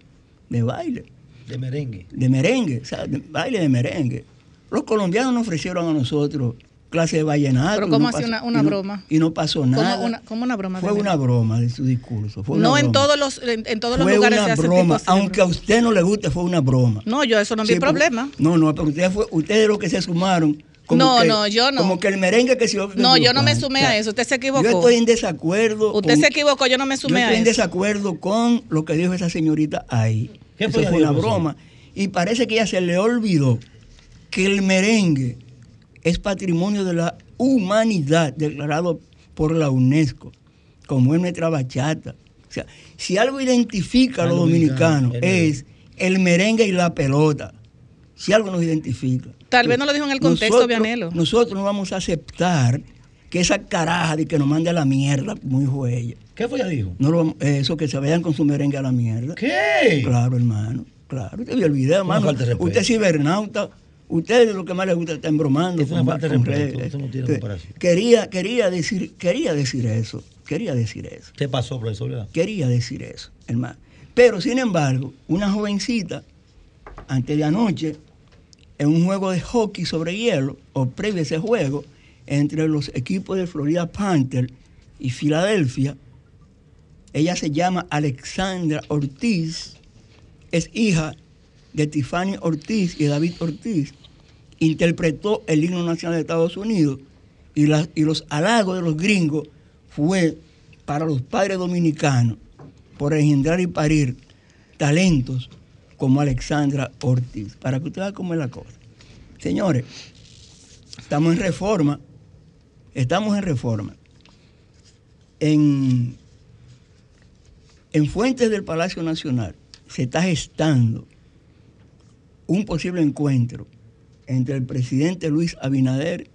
de baile De merengue. de merengue, o sea, de baile de merengue. Los colombianos nos ofrecieron a nosotros clase de vallenato. Pero y ¿cómo no pasó- una- una y no- broma? Y no pasó nada. ¿Cómo una, cómo una broma? Fue una broma de su discurso. fue una No en todos los, en, en todos los Fue lugares una se hace tipo broma. Aunque a usted no le guste, fue una broma. No, yo eso no es Sí, mi problema. No, no, pero ustedes, fue, ustedes los que se sumaron No, que- no, yo no. Como que el merengue que se No, yo no me sumé a eso. Usted se equivocó. Yo estoy en desacuerdo. Usted con- se equivocó, yo no me Yo sumé a estoy en eso. desacuerdo con lo que dijo esa señorita ahí. ¿Qué Eso fue fue una broma. Y parece que ella se le olvidó que el merengue es patrimonio de la humanidad declarado por la UNESCO, como es nuestra bachata. O sea, si algo identifica a los dominicanos es el merengue y la pelota. Si algo nos identifica. Tal vez no lo dijo en el contexto, Nosotros- Vianelo. Nosotros no vamos a aceptar que esa caraja de que nos mande a la mierda, como dijo ella. ¿Qué fue ella dijo? No lo vamos- eh, eso que se vayan con su merengue a la mierda. ¿Qué? Claro, hermano. Claro. Usted vio el video, hermano. Usted es cibernauta. Usted lo que más le gusta está embromando. Es una falta de respeto, no tiene comparación. Quería, quería, decir, quería decir eso. Quería decir eso. ¿Qué pasó, profesor? Quería decir eso, hermano. Pero, sin embargo, una jovencita, antes de anoche, en un juego de hockey sobre hielo, o previo a ese juego, entre los equipos de Florida Panther y Filadelfia, ella se llama Alexandra Ortiz, es hija de Tiffany Ortiz y David Ortiz, interpretó el himno nacional de Estados Unidos y, y los halagos de los gringos fue para los padres dominicanos por engendrar y parir talentos como Alexandra Ortiz, para que usted vea cómo es la cosa. Señores, estamos en reforma, estamos en reforma. En, en fuentes del Palacio Nacional se está gestando un posible encuentro entre el presidente Luis Abinader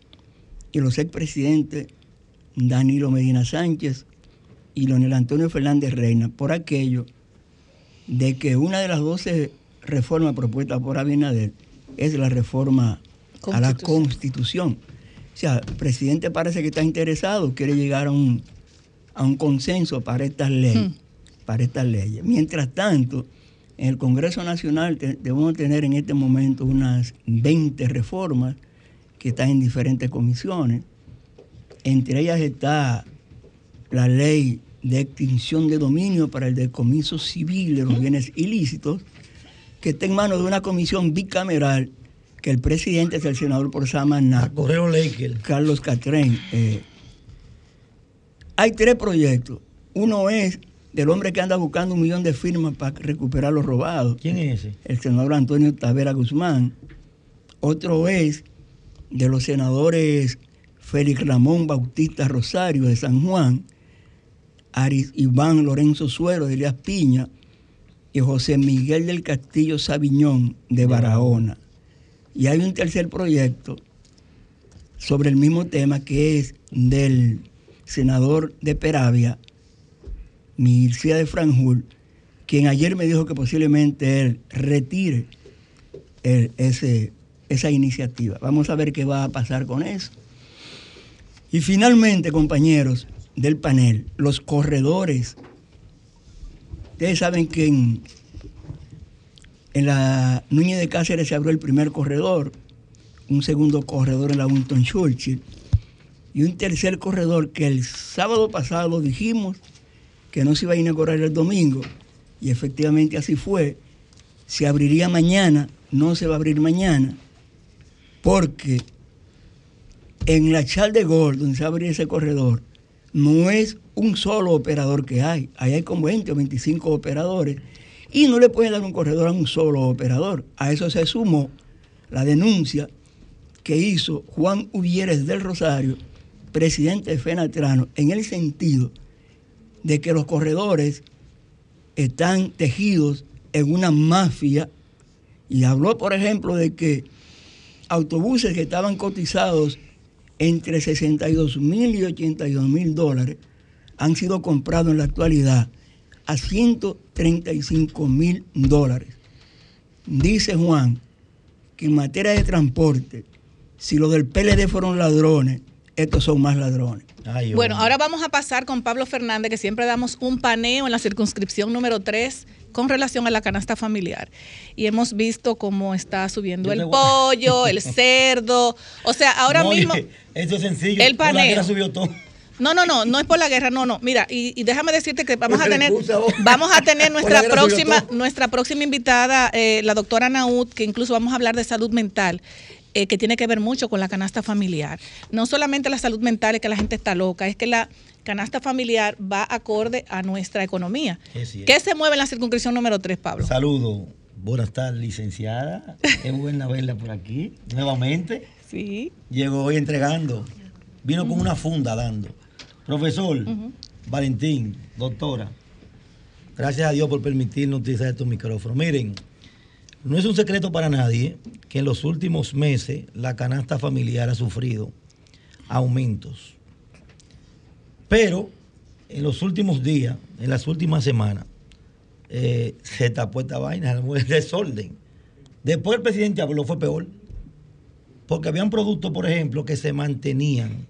y los expresidentes Danilo Medina Sánchez y Leonel Antonio Fernández Reina por aquello de que una de las 12 reformas propuestas por Abinader es la reforma a la Constitución. O sea, el presidente parece que está interesado, quiere llegar a un, a un consenso para estas leyes, para estas leyes. Mientras tanto, en el Congreso Nacional te- debemos tener en este momento unas 20 reformas que están en diferentes comisiones. Entre ellas está la ley de extinción de dominio para el decomiso civil de los bienes ilícitos, que está en manos de una comisión bicameral que el presidente es el senador por Samaná, Laker. Carlos Catrén. eh. hay tres proyectos. Uno es del hombre que anda buscando un millón de firmas para recuperar los robados. ¿Quién es ese? El senador Antonio Tavera Guzmán. Otro es de los senadores Félix Ramón Bautista Rosario de San Juan, Aris Iván Lorenzo Suero de Elías Piña y José Miguel del Castillo Sabiñón de Barahona. Y hay un tercer proyecto sobre el mismo tema que es del senador de Peravia, Mircea de Franjul, quien ayer me dijo que posiblemente él retire ese, esa iniciativa. Vamos a ver qué va a pasar con eso. Y finalmente, compañeros del panel, los corredores. Ustedes saben que en, la Núñez de Cáceres se abrió el primer corredor, un segundo corredor en la Winston Churchill y un tercer corredor que el sábado pasado dijimos que no se iba a inaugurar el domingo y efectivamente así fue. Se abriría mañana, no se va a abrir mañana, porque en la Chal de Gol, donde se va a abrir ese corredor, no es un solo operador que hay, ahí hay como 20 o 25 operadores y no le pueden dar un corredor a un solo operador. A eso se sumó la denuncia que hizo Juan Uvieres del Rosario, presidente de FENATRANO, en el sentido de que los corredores están tejidos en una mafia y habló, por ejemplo, de que autobuses que estaban cotizados entre 62 mil y 82 mil dólares han sido comprados en la actualidad a 135 mil dólares. Dice Juan que en materia de transporte, si los del PLD fueron ladrones, estos son más ladrones. Bueno, ahora vamos a pasar con Pablo Fernández, que siempre damos un paneo en la circunscripción número 3 con relación a la canasta familiar. Y hemos visto cómo está subiendo el pollo, el cerdo. O sea, ahora No, mismo... oye, Esto es sencillo. El Por la paneo. guerra subió todo. No, no, no, no es por la guerra, no, no. Mira, y, y déjame decirte que vamos a tener, vamos a tener nuestra próxima, nuestra próxima invitada, eh, la doctora Naud, que incluso vamos a hablar de salud mental. Eh, que tiene que ver mucho con la canasta familiar. No solamente la salud mental es que la gente está loca, es que la canasta familiar va acorde a nuestra economía. ¿Qué se mueve en la circunscripción número 3, Pablo? Saludos. Buenas tardes, licenciada. Qué buena verla por aquí nuevamente. Sí. Llegó hoy entregando. Vino con una funda dando. Profesor Valentín, doctora, gracias a Dios por permitirnos utilizar estos micrófonos. Miren, no es un secreto para nadie que en los últimos meses la canasta familiar ha sufrido aumentos. Pero en los últimos días, en las últimas semanas, eh, se tapó esta vaina, el desorden. Después el presidente habló, fue peor. Porque habían productos, por ejemplo, que se mantenían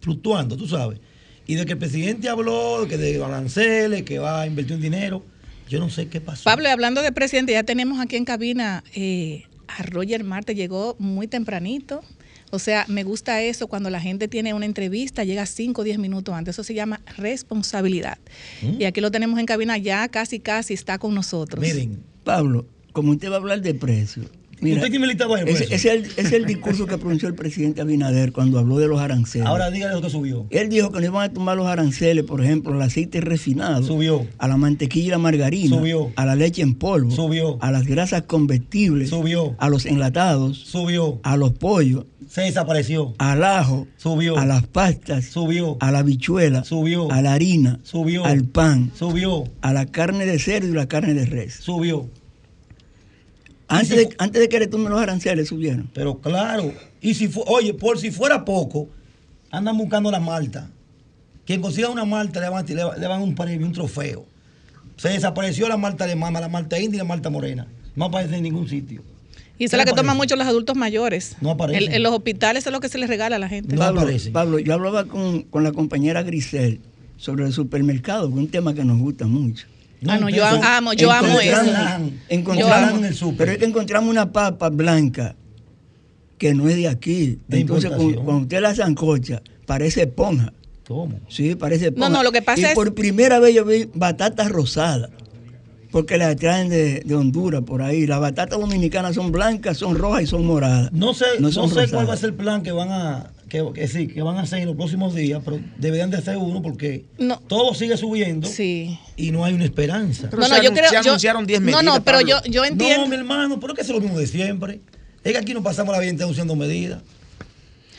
fluctuando, tú sabes. Y de que el presidente habló, que de balanceles, que va a invertir un dinero, yo no sé qué pasó. Pablo, hablando de presidente, ya tenemos aquí en cabina eh, a Roger Marte, llegó muy tempranito. O sea, me gusta eso cuando la gente tiene una entrevista, llega 5 o 10 minutos antes. Eso se llama responsabilidad. ¿Mm? Y aquí lo tenemos en cabina ya casi, casi está con nosotros. Miren, Pablo, como usted va a hablar de precio. Mira, ¿Usted tiene listado ahí, ese, es el, ese es el discurso que pronunció el presidente Abinader cuando habló de los aranceles. Ahora dígale lo que subió. Él dijo que no iban a tomar los aranceles, por ejemplo, al aceite refinado. Subió. A la mantequilla y la margarina. Subió. A la leche en polvo. Subió. A las grasas comestibles. Subió. A los enlatados. Subió. A los pollos. Se desapareció. Al ajo. Subió. A las pastas. Subió. A la bichuela. Subió. A la harina. Subió. Al pan. Subió. A la carne de cerdo y la carne de res. Subió. Antes, si de, antes de que le tomen los aranceles subieron. Pero claro, y si fu- oye, por si fuera poco, andan buscando la malta. Quien consiga una malta le van, le, van- le van un premio, un trofeo. Se desapareció la malta de mama, la malta india y la malta morena. No aparece en ningún sitio. Y esa ¿Qué es la que toman mucho los adultos mayores. No aparece. En, en los hospitales eso es lo que se les regala a la gente. Pablo, Pablo, yo hablaba con, con la compañera Grisel sobre el supermercado, que es un tema que nos gusta mucho. Ah, no, yo amo, yo amo eso. Encontramos, Yo amo. Pero es que encontramos una papa blanca que no es de aquí. De Entonces, cu- importación. cuando usted la zancocha, parece esponja. ¿Cómo? Sí, parece esponja. no, lo que pasa y es- por primera vez yo vi batatas rosadas. Porque las traen de, de Honduras por ahí. Las batatas dominicanas son blancas, son rojas y son moradas. No sé, no sé cuál va a ser el plan que van a que, que sí, que van a hacer en los próximos días, pero deberían de hacer uno porque No. todo sigue subiendo Sí. y no hay una esperanza. no, no, yo creo. yo- No, no, pero yo, yo entiendo. No, mi hermano, pero es que es lo mismo de siempre. Es que aquí nos pasamos la vida entera anunciando medidas.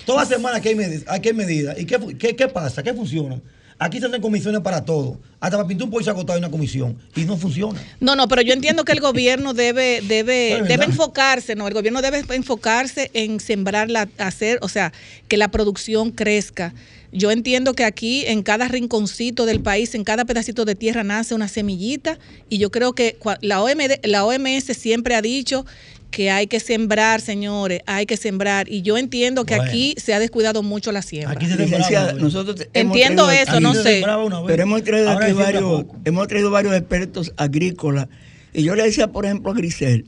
Toda semana aquí hay medidas. Hay medidas. ¿Y qué, qué, qué pasa? ¿Qué funciona? Aquí se comisiones para todo. Hasta para pintar un pollo agotado hay una comisión y no funciona. No, no, pero yo entiendo que el gobierno debe, debe, debe enfocarse, no, el gobierno debe enfocarse en sembrar la, hacer, o sea, que la producción crezca. Yo entiendo que aquí en cada rinconcito del país, en cada pedacito de tierra nace una semillita y yo creo que la, OMD, la OMS siempre ha dicho que hay que sembrar, señores, hay que sembrar. Y yo entiendo que Bueno. aquí se ha descuidado mucho la siembra. Licenciada, nosotros te- hemos Entiendo traído eso, aquí- no sé. Pero hemos traído Ahora aquí varios, hemos traído varios expertos agrícolas. Y yo le decía, por ejemplo, a Grisel,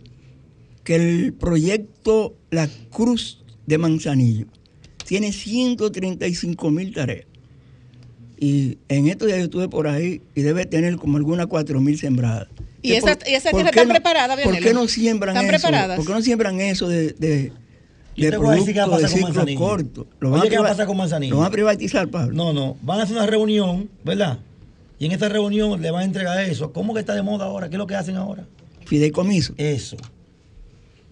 que el proyecto La Cruz de Manzanillo tiene 135 mil tareas. Y en estos días yo estuve por ahí y debe tener como algunas 4 mil sembradas. ¿Y ¿Qué esas- por- y tierras qué están no- preparadas, ¿Por qué no siembran ¿Están eso? preparadas? ¿Por qué no siembran eso de, de, de producto de pasar con ciclo corto? Lo van Oye, a ¿qué va a pasar con Manzanillo? Lo van a privatizar, Pablo. No, no. Van a hacer una reunión, ¿verdad? Y en esta reunión le van a entregar eso. ¿Cómo que está de moda ahora? ¿Qué es lo que hacen ahora? Fideicomiso. Eso.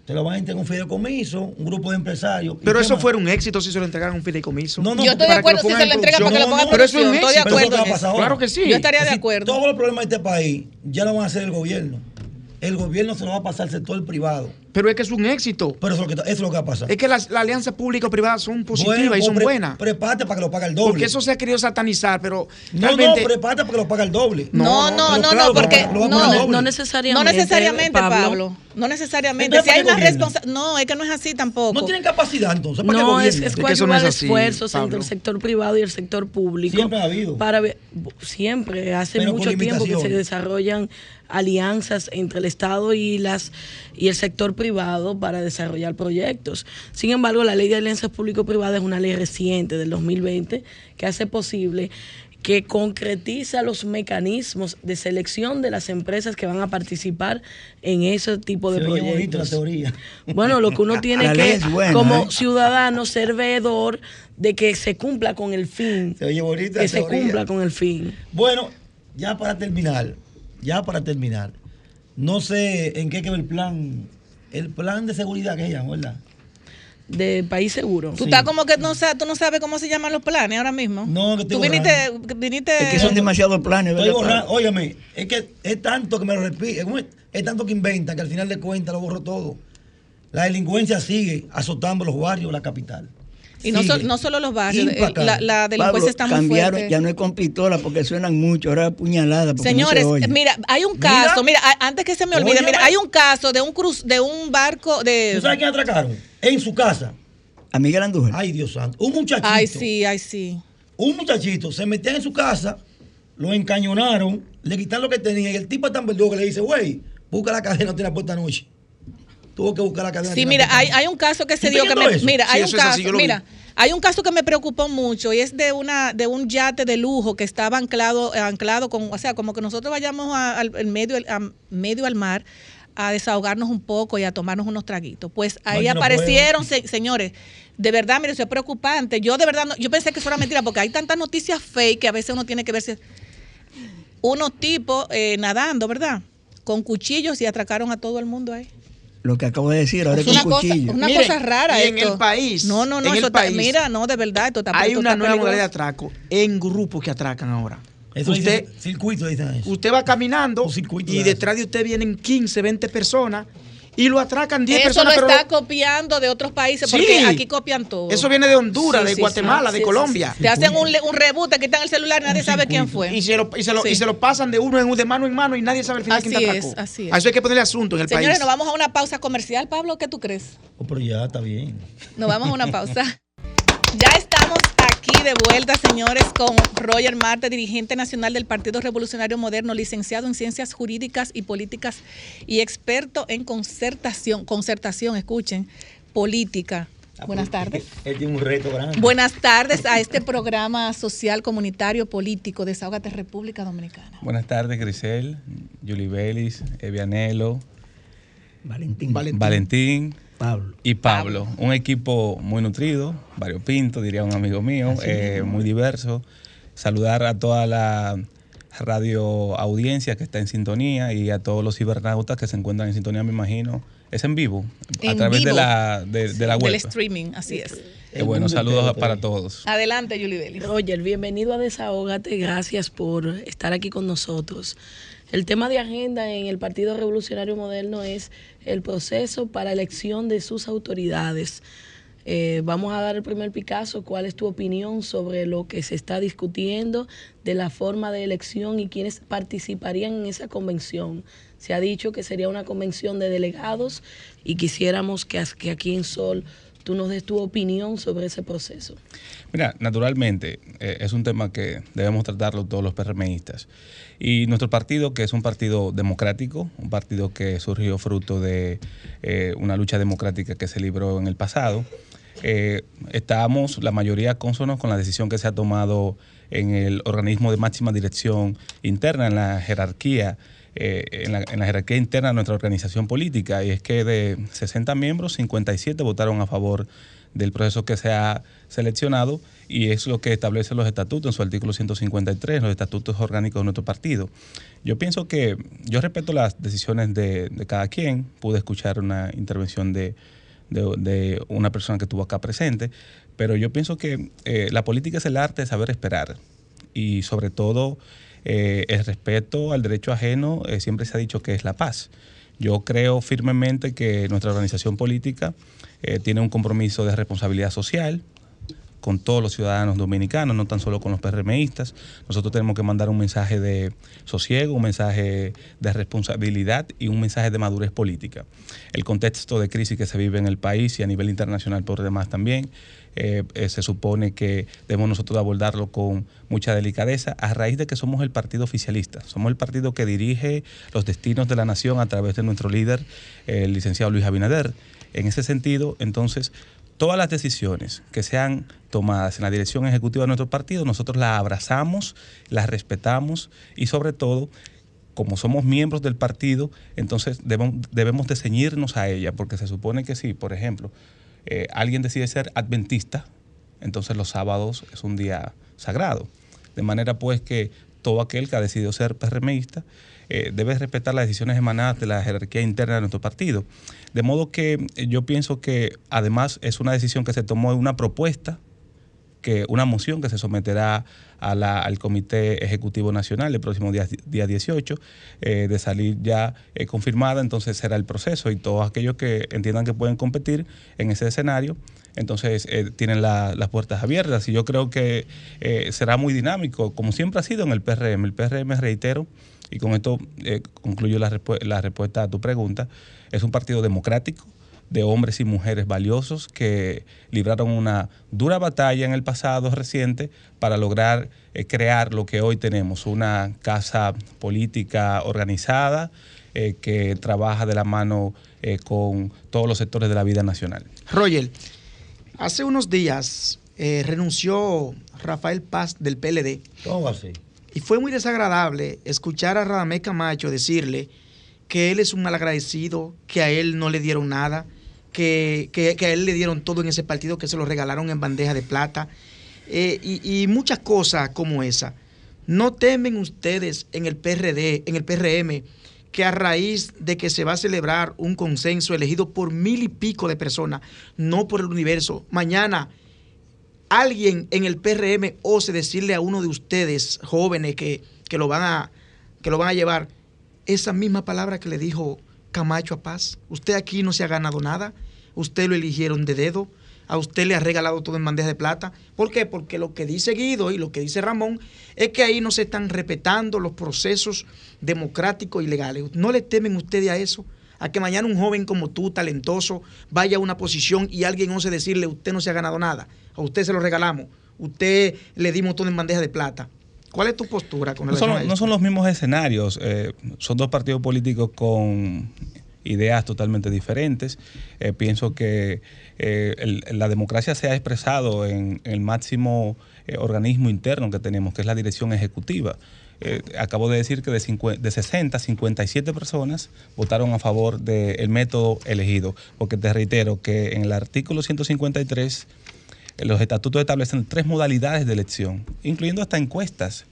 Te lo van a entregar un fideicomiso, un grupo de empresarios. ¿Y Pero eso más? fuera un éxito si se lo entregaran a un fideicomiso. No, no, Yo estoy de acuerdo lo si se en le entrega para que lo pongan en Pero eso es un producción. Estoy de éxito. Pero eso es lo acuerdo que va a en pasar eso. Claro que sí. Yo estaría de decir, acuerdo. Todos los problemas de este país ya lo van a hacer el gobierno. El gobierno se lo va a pasar al sector privado. Pero es que es un éxito. Pero eso es lo que, eso es lo que va a pasar. Es que las, las alianzas público-privadas son positivas Bueno, y son pues, pre- buenas. Prepárate para que lo pague el doble. Porque eso se ha querido satanizar, pero No, realmente... no, prepárate para que lo pague el doble. No, no, no, claro, no, porque lo a no, no, necesariamente. No necesariamente, Pablo. Pablo. No necesariamente. Entonces, Si hay ¿para una responsabilidad. No, es que no es así tampoco. No tienen capacidad entonces. ¿Para qué No, es, es Es no es así, esfuerzos Pablo. entre el sector privado y el sector público. Siempre ha habido. Para, siempre, hace Pero mucho tiempo que se desarrollan alianzas entre el Estado y las y el sector privado para desarrollar proyectos. Sin embargo, la ley de alianzas público-privadas es una ley reciente del 2020 que hace posible que concretiza los mecanismos de selección de las empresas que van a participar en ese tipo de Se proyectos. teoría. Bueno, lo que uno tiene que, buena, como ¿eh? ciudadano, ser veedor de que se cumpla con el fin. Se oye bonito la Que se teoría. cumpla con el fin. Bueno, ya para terminar, ya para terminar, no sé en qué quedó el plan, el plan de seguridad que llaman, ¿verdad? De país seguro. Tú estás como que no, sa- tú no sabes cómo se llaman los planes ahora mismo. No, que estoy Tú viniste, viniste Es que son demasiados planes, Estoy ¿verdad? borrando, óyeme, es que es tanto que me lo repite, es, es tanto que inventan que al final de cuentas lo borro todo. La delincuencia sigue azotando los barrios de la capital. Y no, so- Sigue. no solo los barrios, eh, Impacable. la, la delincuencia Pablo, está muy cambiaron, fuerte. ya no es con pistola porque suenan mucho, ahora es puñalada. porque no Señores, se mira, hay un caso, mira, antes que se me olvide, Óyeme. mira, hay un caso de un cruz, de un barco de. ¿Tú sabes quién atracaron? En su casa. A Miguel Andújar. Ay, Dios santo. Un muchachito. Ay, sí, ay, sí. Un muchachito se metía en su casa, lo encañonaron, le quitaron lo que tenía y el tipo es tan verdugo que le dice, güey, busca la cadena, no tiene la puesta anoche. Tuvo que buscar la cadena. Sí, mira, hay, un caso que se ¿Tú dio que me, mira, Sí, hay un así, caso, vi. mira, hay un caso que me preocupó mucho y es de una de un yate de lujo que estaba anclado anclado con, o sea, como que nosotros vayamos a- al medio a medio al mar a desahogarnos un poco y a tomarnos unos traguitos. Pues ahí no aparecieron, se- señores, de verdad, mire, eso es preocupante. Yo de verdad, no- yo pensé que eso era mentira porque hay tantas noticias fake que a veces uno tiene que verse unos tipos eh, nadando, ¿verdad? Con cuchillos y atracaron a todo el mundo ahí. Lo que acabo de decir, ahora Es es una con cosa, cuchillo. una Miren, cosa rara y en esto. el país, No, no, no, en eso el está- país, mira, no, de verdad, esto está Hay esto una está nueva modalidad de atraco en grupos que atracan ahora. Eso usted, dice circuito, dicen eso. usted va caminando y de detrás de usted vienen 15, 20 personas y lo atracan 10 Eso personas. lo pero está copiando de otros países Sí. porque aquí copian todo. Eso viene de Honduras, Sí, de sí, Guatemala, sí, de sí, Colombia. sí, sí. Te hacen un, un reboot, te quitan el celular y nadie sabe quién fue. Y se, lo, y, se lo, Sí. y se lo pasan de uno en uno, de mano en mano y nadie sabe al final Así quién te atracó. es, así es. A eso hay que ponerle asunto en el Señores, país. nos vamos a una pausa comercial, Pablo, ¿qué tú crees? Oh, pero ya está bien. Nos vamos a una pausa. Ya aquí de vuelta, señores, con Roger Marte, dirigente nacional del Partido Revolucionario Moderno, licenciado en Ciencias Jurídicas y Políticas y experto en concertación, concertación, escuchen, política. Buenas tardes. Él tiene un reto grande. Buenas tardes a este programa social, comunitario, político, Desahógate República Dominicana. Buenas tardes, Grisel, Julie Belis, Evianelo, Valentín. Valentín, Pablo. y Pablo. Un equipo muy nutrido, variopinto, diría un amigo mío, eh, muy diverso. Saludar a toda la radio audiencia que está en sintonía y a todos los cibernautas que se encuentran en sintonía, me imagino. Es en vivo, a través vivo. de la, de, de la web. Del streaming, así es. Eh, bueno, saludos para todos. Adelante, Julie Belli. Roger, bienvenido a Desahógate. Gracias por estar aquí con nosotros. El tema de agenda en el Partido Revolucionario Moderno es el proceso para elección de sus autoridades. Eh, vamos a dar el primer Picasso. ¿Cuál es tu opinión sobre lo que se está discutiendo de la forma de elección y quiénes participarían en esa convención? Se ha dicho que sería una convención de delegados y quisiéramos que, que aquí en Sol tú nos des tu opinión sobre ese proceso. Mira, naturalmente eh, es un tema que debemos tratarlo todos los PRMistas. Y nuestro partido, que es un partido democrático, un partido que surgió fruto de eh, una lucha democrática que se libró en el pasado, eh, estamos la mayoría consonos con la decisión que se ha tomado en el organismo de máxima dirección interna, en la jerarquía en, la, en la jerarquía interna de nuestra organización política y es que de 60 miembros, 57 votaron a favor del proceso que se ha seleccionado y es lo que establece los estatutos en su artículo 153, los estatutos orgánicos de nuestro partido. Yo pienso que yo respeto las decisiones de, cada quien, pude escuchar una intervención de, de, de una persona que estuvo acá presente, pero yo pienso que eh, la política es el arte de saber esperar y sobre todo eh, el respeto al derecho ajeno eh, siempre se ha dicho que es la paz. Yo creo firmemente que nuestra organización política eh, tiene un compromiso de responsabilidad social con todos los ciudadanos dominicanos, no tan solo con los PRMistas. Nosotros tenemos que mandar un mensaje de sosiego, un mensaje de responsabilidad y un mensaje de madurez política. El contexto de crisis que se vive en el país y a nivel internacional por demás también, eh, eh, se supone que debemos nosotros abordarlo con mucha delicadeza a raíz de que somos el partido oficialista, somos el partido que dirige los destinos de la nación a través de nuestro líder, el licenciado Luis Abinader. En ese sentido, entonces, todas las decisiones que sean tomadas en la dirección ejecutiva de nuestro partido, nosotros las abrazamos, las respetamos y sobre todo como somos miembros del partido, entonces debemos, de ceñirnos a ella, porque se supone que si, por ejemplo, eh, alguien decide ser adventista, entonces los sábados es un día sagrado. De manera pues que todo aquel que ha decidido ser PRMista eh, debe respetar las decisiones emanadas de la jerarquía interna de nuestro partido. De modo que eh, yo pienso que además es una decisión que se tomó de una propuesta que una moción que se someterá al Comité Ejecutivo Nacional el próximo día, día 18, eh, de salir ya confirmada, entonces será el proceso y todos aquellos que entiendan que pueden competir en ese escenario, entonces eh, tienen la- las puertas abiertas y yo creo que eh, será muy dinámico, como siempre ha sido en el PRM. El PRM, reitero, y con esto eh, concluyo la, respu- la respuesta a tu pregunta, es un partido democrático de hombres y mujeres valiosos que libraron una dura batalla en el pasado reciente para lograr crear lo que hoy tenemos, una casa política organizada que trabaja de la mano con todos los sectores de la vida nacional. Roger, hace unos días eh, renunció Rafael Paz del PLD. ¿Cómo así? Y fue muy desagradable escuchar a Radamés Camacho decirle que él es un malagradecido, que a él no le dieron nada, que, que- que a él le dieron todo en ese partido, que se lo regalaron en bandeja de plata, eh, y, y muchas cosas como esa. ¿No temen ustedes en el PRD, en el PRM, que a raíz de que se va a celebrar un consenso elegido por mil y pico de personas, no por el universo, mañana alguien en el PRM ose decirle a uno de ustedes, jóvenes, que, que lo van a, que lo van a llevar, esa misma palabra que le dijo Camacho a Paz. Usted aquí no se ha ganado nada, usted lo eligieron de dedo, a usted le ha regalado todo en bandeja de plata. ¿Por qué? Porque lo que dice Guido y lo que dice Ramón es que ahí no se están respetando los procesos democráticos y legales. ¿No le temen ustedes a eso? A que mañana un joven como tú, talentoso, vaya a una posición y alguien ose decirle, usted no se ha ganado nada, a usted se lo regalamos, usted le dimos todo en bandeja de plata. ¿Cuál es tu postura con No relación a son, no son los mismos escenarios, eh, son dos partidos políticos con ideas totalmente diferentes. Eh, pienso que eh, la democracia se ha expresado en, el máximo eh, organismo interno que tenemos, que es la dirección ejecutiva. Acabo de decir que de, de 60, 57 personas votaron a favor del método elegido, porque te reitero que en el artículo 153 eh, los estatutos establecen tres modalidades de elección, incluyendo hasta encuestas.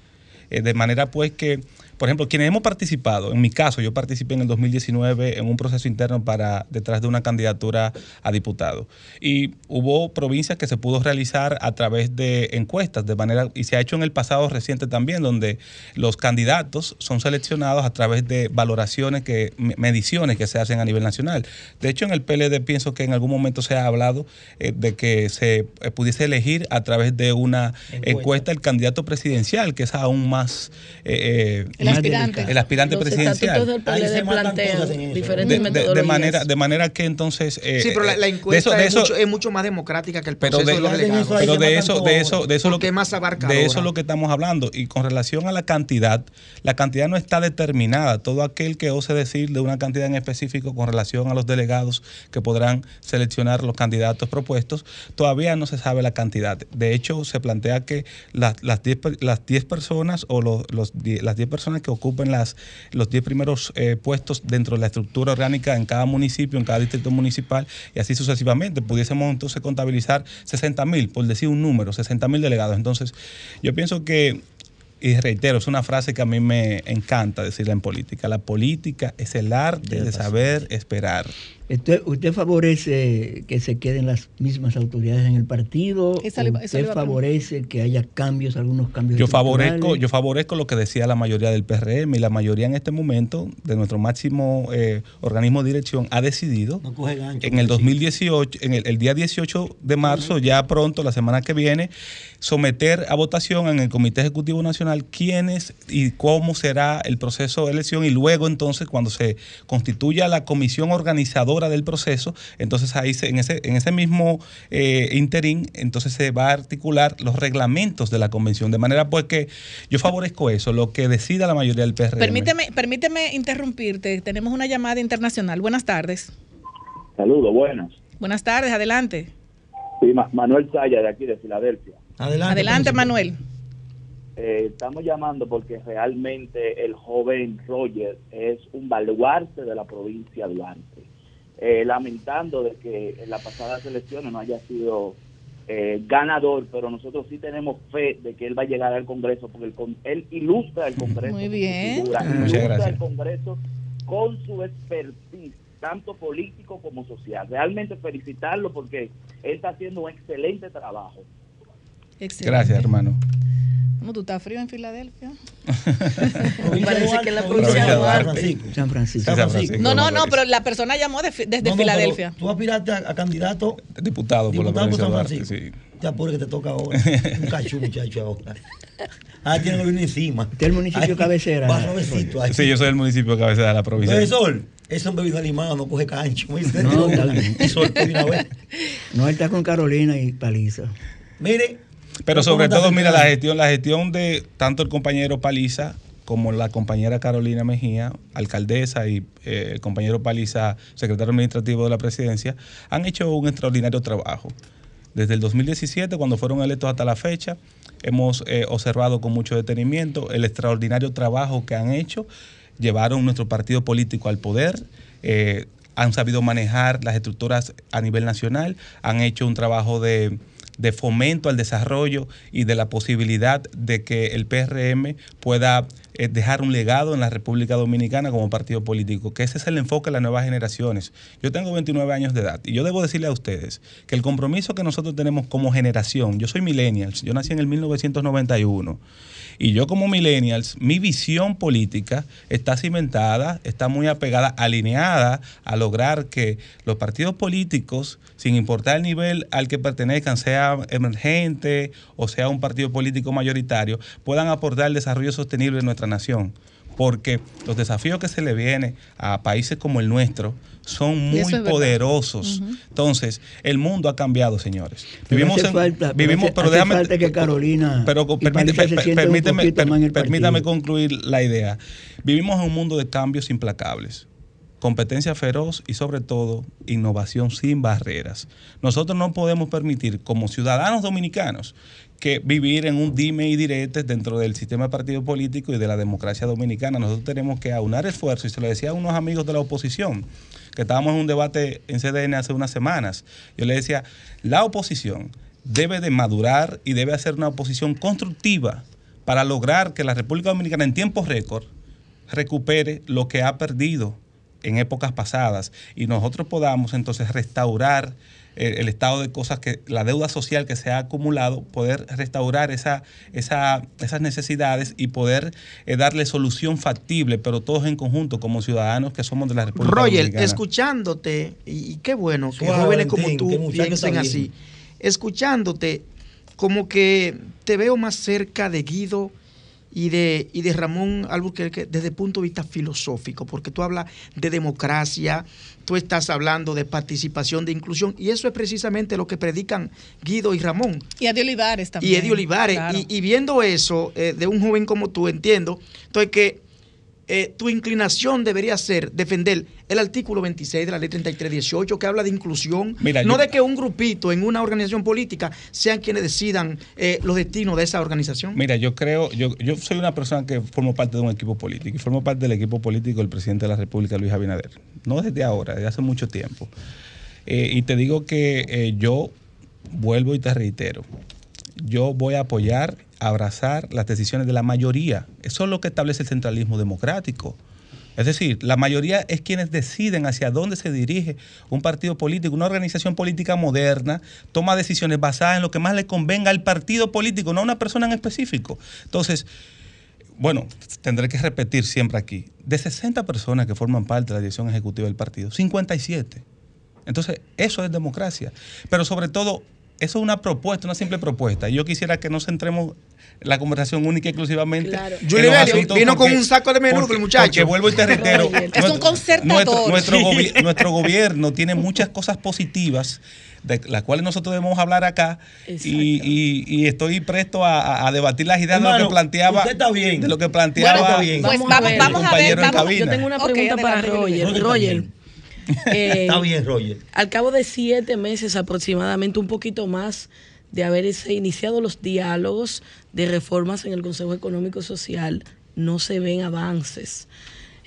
De manera pues que, por ejemplo, quienes hemos participado, en mi caso, yo participé en el 2019 en un proceso interno para detrás de una candidatura a diputado. Y hubo provincias que se pudo realizar a través de encuestas, de manera, y se ha hecho en el pasado reciente también, donde los candidatos son seleccionados a través de valoraciones, que, me- mediciones que se hacen a nivel nacional. De hecho, en el PLD pienso que en algún momento se ha hablado eh, de que se eh, pudiese elegir a través de una encuesta, el candidato presidencial, que es aún más... eh, eh, El aspirante. El aspirante Los presidencial. PLD plantean diferentes De- de- de, metodologías. manera, de manera que entonces... eh, Sí, pero la, la eh, de encuesta eso- de es, eso- mucho, es mucho más democrática que el pero proceso de, de, los delegados. pero de eso, de eso, de eso lo que es más abarcadora. de eso es lo que estamos hablando. Y con relación a la cantidad, la cantidad no está determinada. Todo aquel que ose decir de una cantidad en específico con relación a los delegados que podrán seleccionar los candidatos propuestos, todavía no se sabe la cantidad. De hecho, se plantea que las, las 10 per- las 10 personas o los, los die- las 10 personas que ocupen las, los 10 primeros eh, puestos dentro de la estructura orgánica en cada municipio, en cada distrito municipal y así sucesivamente, pudiésemos entonces contabilizar 60 mil, por decir un número, 60 mil delegados. Entonces, yo pienso que, y reitero, es una frase que a mí me encanta decirla en política, la política es el arte de saber esperar. ¿Usted, usted favorece que se queden las mismas autoridades en el partido? Esa le iba- ¿O eso le ¿Usted favorece que haya cambios, algunos cambios Yo favorezco, yo favorezco lo que decía la mayoría del PRM y la mayoría en este momento de nuestro máximo eh, organismo de dirección ha decidido No coge gancho. en el 2018, en el, el día 18 de marzo, ya pronto, la semana que viene, someter a votación en el Comité Ejecutivo Nacional quiénes y cómo será el proceso de elección y luego entonces cuando se constituya la comisión organizadora del proceso, entonces ahí se- en, ese, en ese mismo eh, interín, entonces se va a articular los reglamentos de la convención, de manera pues que yo favorezco eso, lo que decida la mayoría del PRM. Permíteme, permíteme interrumpirte. Tenemos una llamada internacional. Buenas tardes. Saludos, buenas. Buenas tardes, adelante. Sí, Ma- Manuel Saya, de aquí, de Filadelfia. Adelante. Adelante, Manuel. Eh, estamos llamando porque realmente el joven Roger es un baluarte de la provincia de Duarte. Eh, lamentando de que en las pasadas elecciones no haya sido eh, ganador, pero nosotros sí tenemos fe de que él va a llegar al Congreso, porque el con- él ilustra el Congreso. Muy con su bien. figura, Muchas ilustra gracias. el Congreso con su expertise, tanto político como social. Realmente felicitarlo porque él está haciendo un excelente trabajo. Excelente. Gracias, hermano. ¿Cómo tú estás frío en Filadelfia? Parece que en la Provincia de Duarte. Duarte. San Francisco. San Francisco. No, no, no, pero la persona llamó de desde No, no, pero Filadelfia. Tú aspiraste a, a candidato Diputado por la diputado por provincia de San Duarte, Francisco. sí. Te apures que te toca ahora. Un cachú, muchacho, ahora. Ah, tiene gobierno encima. Usted es el municipio Ay, cabecera. Va suavecito ahí. Sí, yo soy el municipio de cabecera de la provincia. Profesor, ese hombre vino animado, no coge cancho. No, está bien. Una vez. No, él está con Carolina y Paliza. Mire. Pero ¿cómo sobre todo, mira, la gestión, la gestión de tanto el compañero Paliza como la compañera Carolina Mejía, alcaldesa, y eh, el compañero Paliza, secretario administrativo de la presidencia, han hecho un extraordinario trabajo. Desde el 2017, cuando fueron electos hasta la fecha, hemos eh, observado con mucho detenimiento el extraordinario trabajo que han hecho. Llevaron nuestro partido político al poder, eh, han sabido manejar las estructuras a nivel nacional, han hecho un trabajo de, de fomento al desarrollo y de la posibilidad de que el PRM pueda eh, dejar un legado en la República Dominicana como partido político, que ese es el enfoque de las nuevas generaciones. Yo tengo 29 años de edad y yo debo decirle a ustedes que el compromiso que nosotros tenemos como generación, yo soy millennials, yo nací en el 1991. Y yo como millennials, mi visión política está cimentada, está muy apegada, alineada a lograr que los partidos políticos, sin importar el nivel al que pertenezcan, sea emergente o sea un partido político mayoritario, puedan aportar el desarrollo sostenible de nuestra nación. Porque los desafíos que se le vienen a países como el nuestro son muy es poderosos. Entonces, el mundo ha cambiado, señores. Pero Vivimos hace en- falta, pero vivimos, hace- pero hace déjame, falta que Carolina pero permíteme, per- permíteme, per- permítame concluir la idea. Vivimos en un mundo de cambios implacables, competencia feroz y sobre todo innovación sin barreras. Nosotros no podemos permitir como ciudadanos dominicanos que vivir en un dime y diretes dentro del sistema de partido político y de la democracia dominicana. Nosotros tenemos que aunar esfuerzos y se lo decía a unos amigos de la oposición que estábamos en un debate en CDN hace unas semanas. Yo le decía, la oposición debe de madurar y debe hacer una oposición constructiva para lograr que la República Dominicana en tiempo récord recupere lo que ha perdido en épocas pasadas y nosotros podamos entonces restaurar el estado de cosas que la deuda social que se ha acumulado, poder restaurar esa, esa, esas necesidades y poder eh, darle solución factible, pero todos en conjunto como ciudadanos que somos de la República Roger, Dominicana. escuchándote, y, y qué bueno que Suave, jóvenes como tú piensen así. Escuchándote, como que te veo más cerca de Guido y de, y de Ramón Albuquerque desde el punto de vista filosófico, porque tú hablas de democracia, tú estás hablando de participación, de inclusión, y eso es precisamente lo que predican Guido y Ramón. Y Eddie Olivares también. Y Eddie Olivares. Claro. Y, y viendo eso eh, de un joven como tú, entiendo, entonces que eh, tu inclinación debería ser defender el artículo 26 de la ley 3318 que habla de inclusión, Mira, no yo- de que un grupito en una organización política sean quienes decidan eh, los destinos de esa organización. Mira, yo creo, yo, yo soy una persona que formo parte de un equipo político y formo parte del equipo político del presidente de la República, Luis Abinader. No desde ahora, desde hace mucho tiempo. Eh, y te digo que yo vuelvo y te reitero, yo voy a apoyar, abrazar las decisiones de la mayoría. Eso es lo que establece el centralismo democrático. Es decir, la mayoría es quienes deciden hacia dónde se dirige un partido político, una organización política moderna, toma decisiones basadas en lo que más le convenga al partido político, no a una persona en específico. Entonces, bueno, tendré que repetir siempre aquí, de 60 personas que forman parte de la dirección ejecutiva del partido, 57. Entonces, eso es democracia. Pero sobre todo, eso es una propuesta, una simple propuesta. Y yo quisiera que no centremos la conversación única y exclusivamente. Claro. Julio vino con un saco de menudo, el muchacho. Porque vuelvo y te reitero. Es un nuestro- concertador. Nuestro, nuestro, Sí. gobi- nuestro gobierno tiene muchas cosas positivas de las cuales nosotros debemos hablar acá y, y- y estoy presto a, debatir las ideas de lo que planteaba usted está bien. de lo que planteaba está bien. Pues Vamos vamos, a ver. vamos a ver. compañero en Vamos, cabina. Yo tengo una pregunta para. Roger. Roger, Eh, Está bien, Roger. Al cabo de siete meses aproximadamente, un poquito más de haberse iniciado los diálogos de reformas en el Consejo Económico y Social, no se ven avances.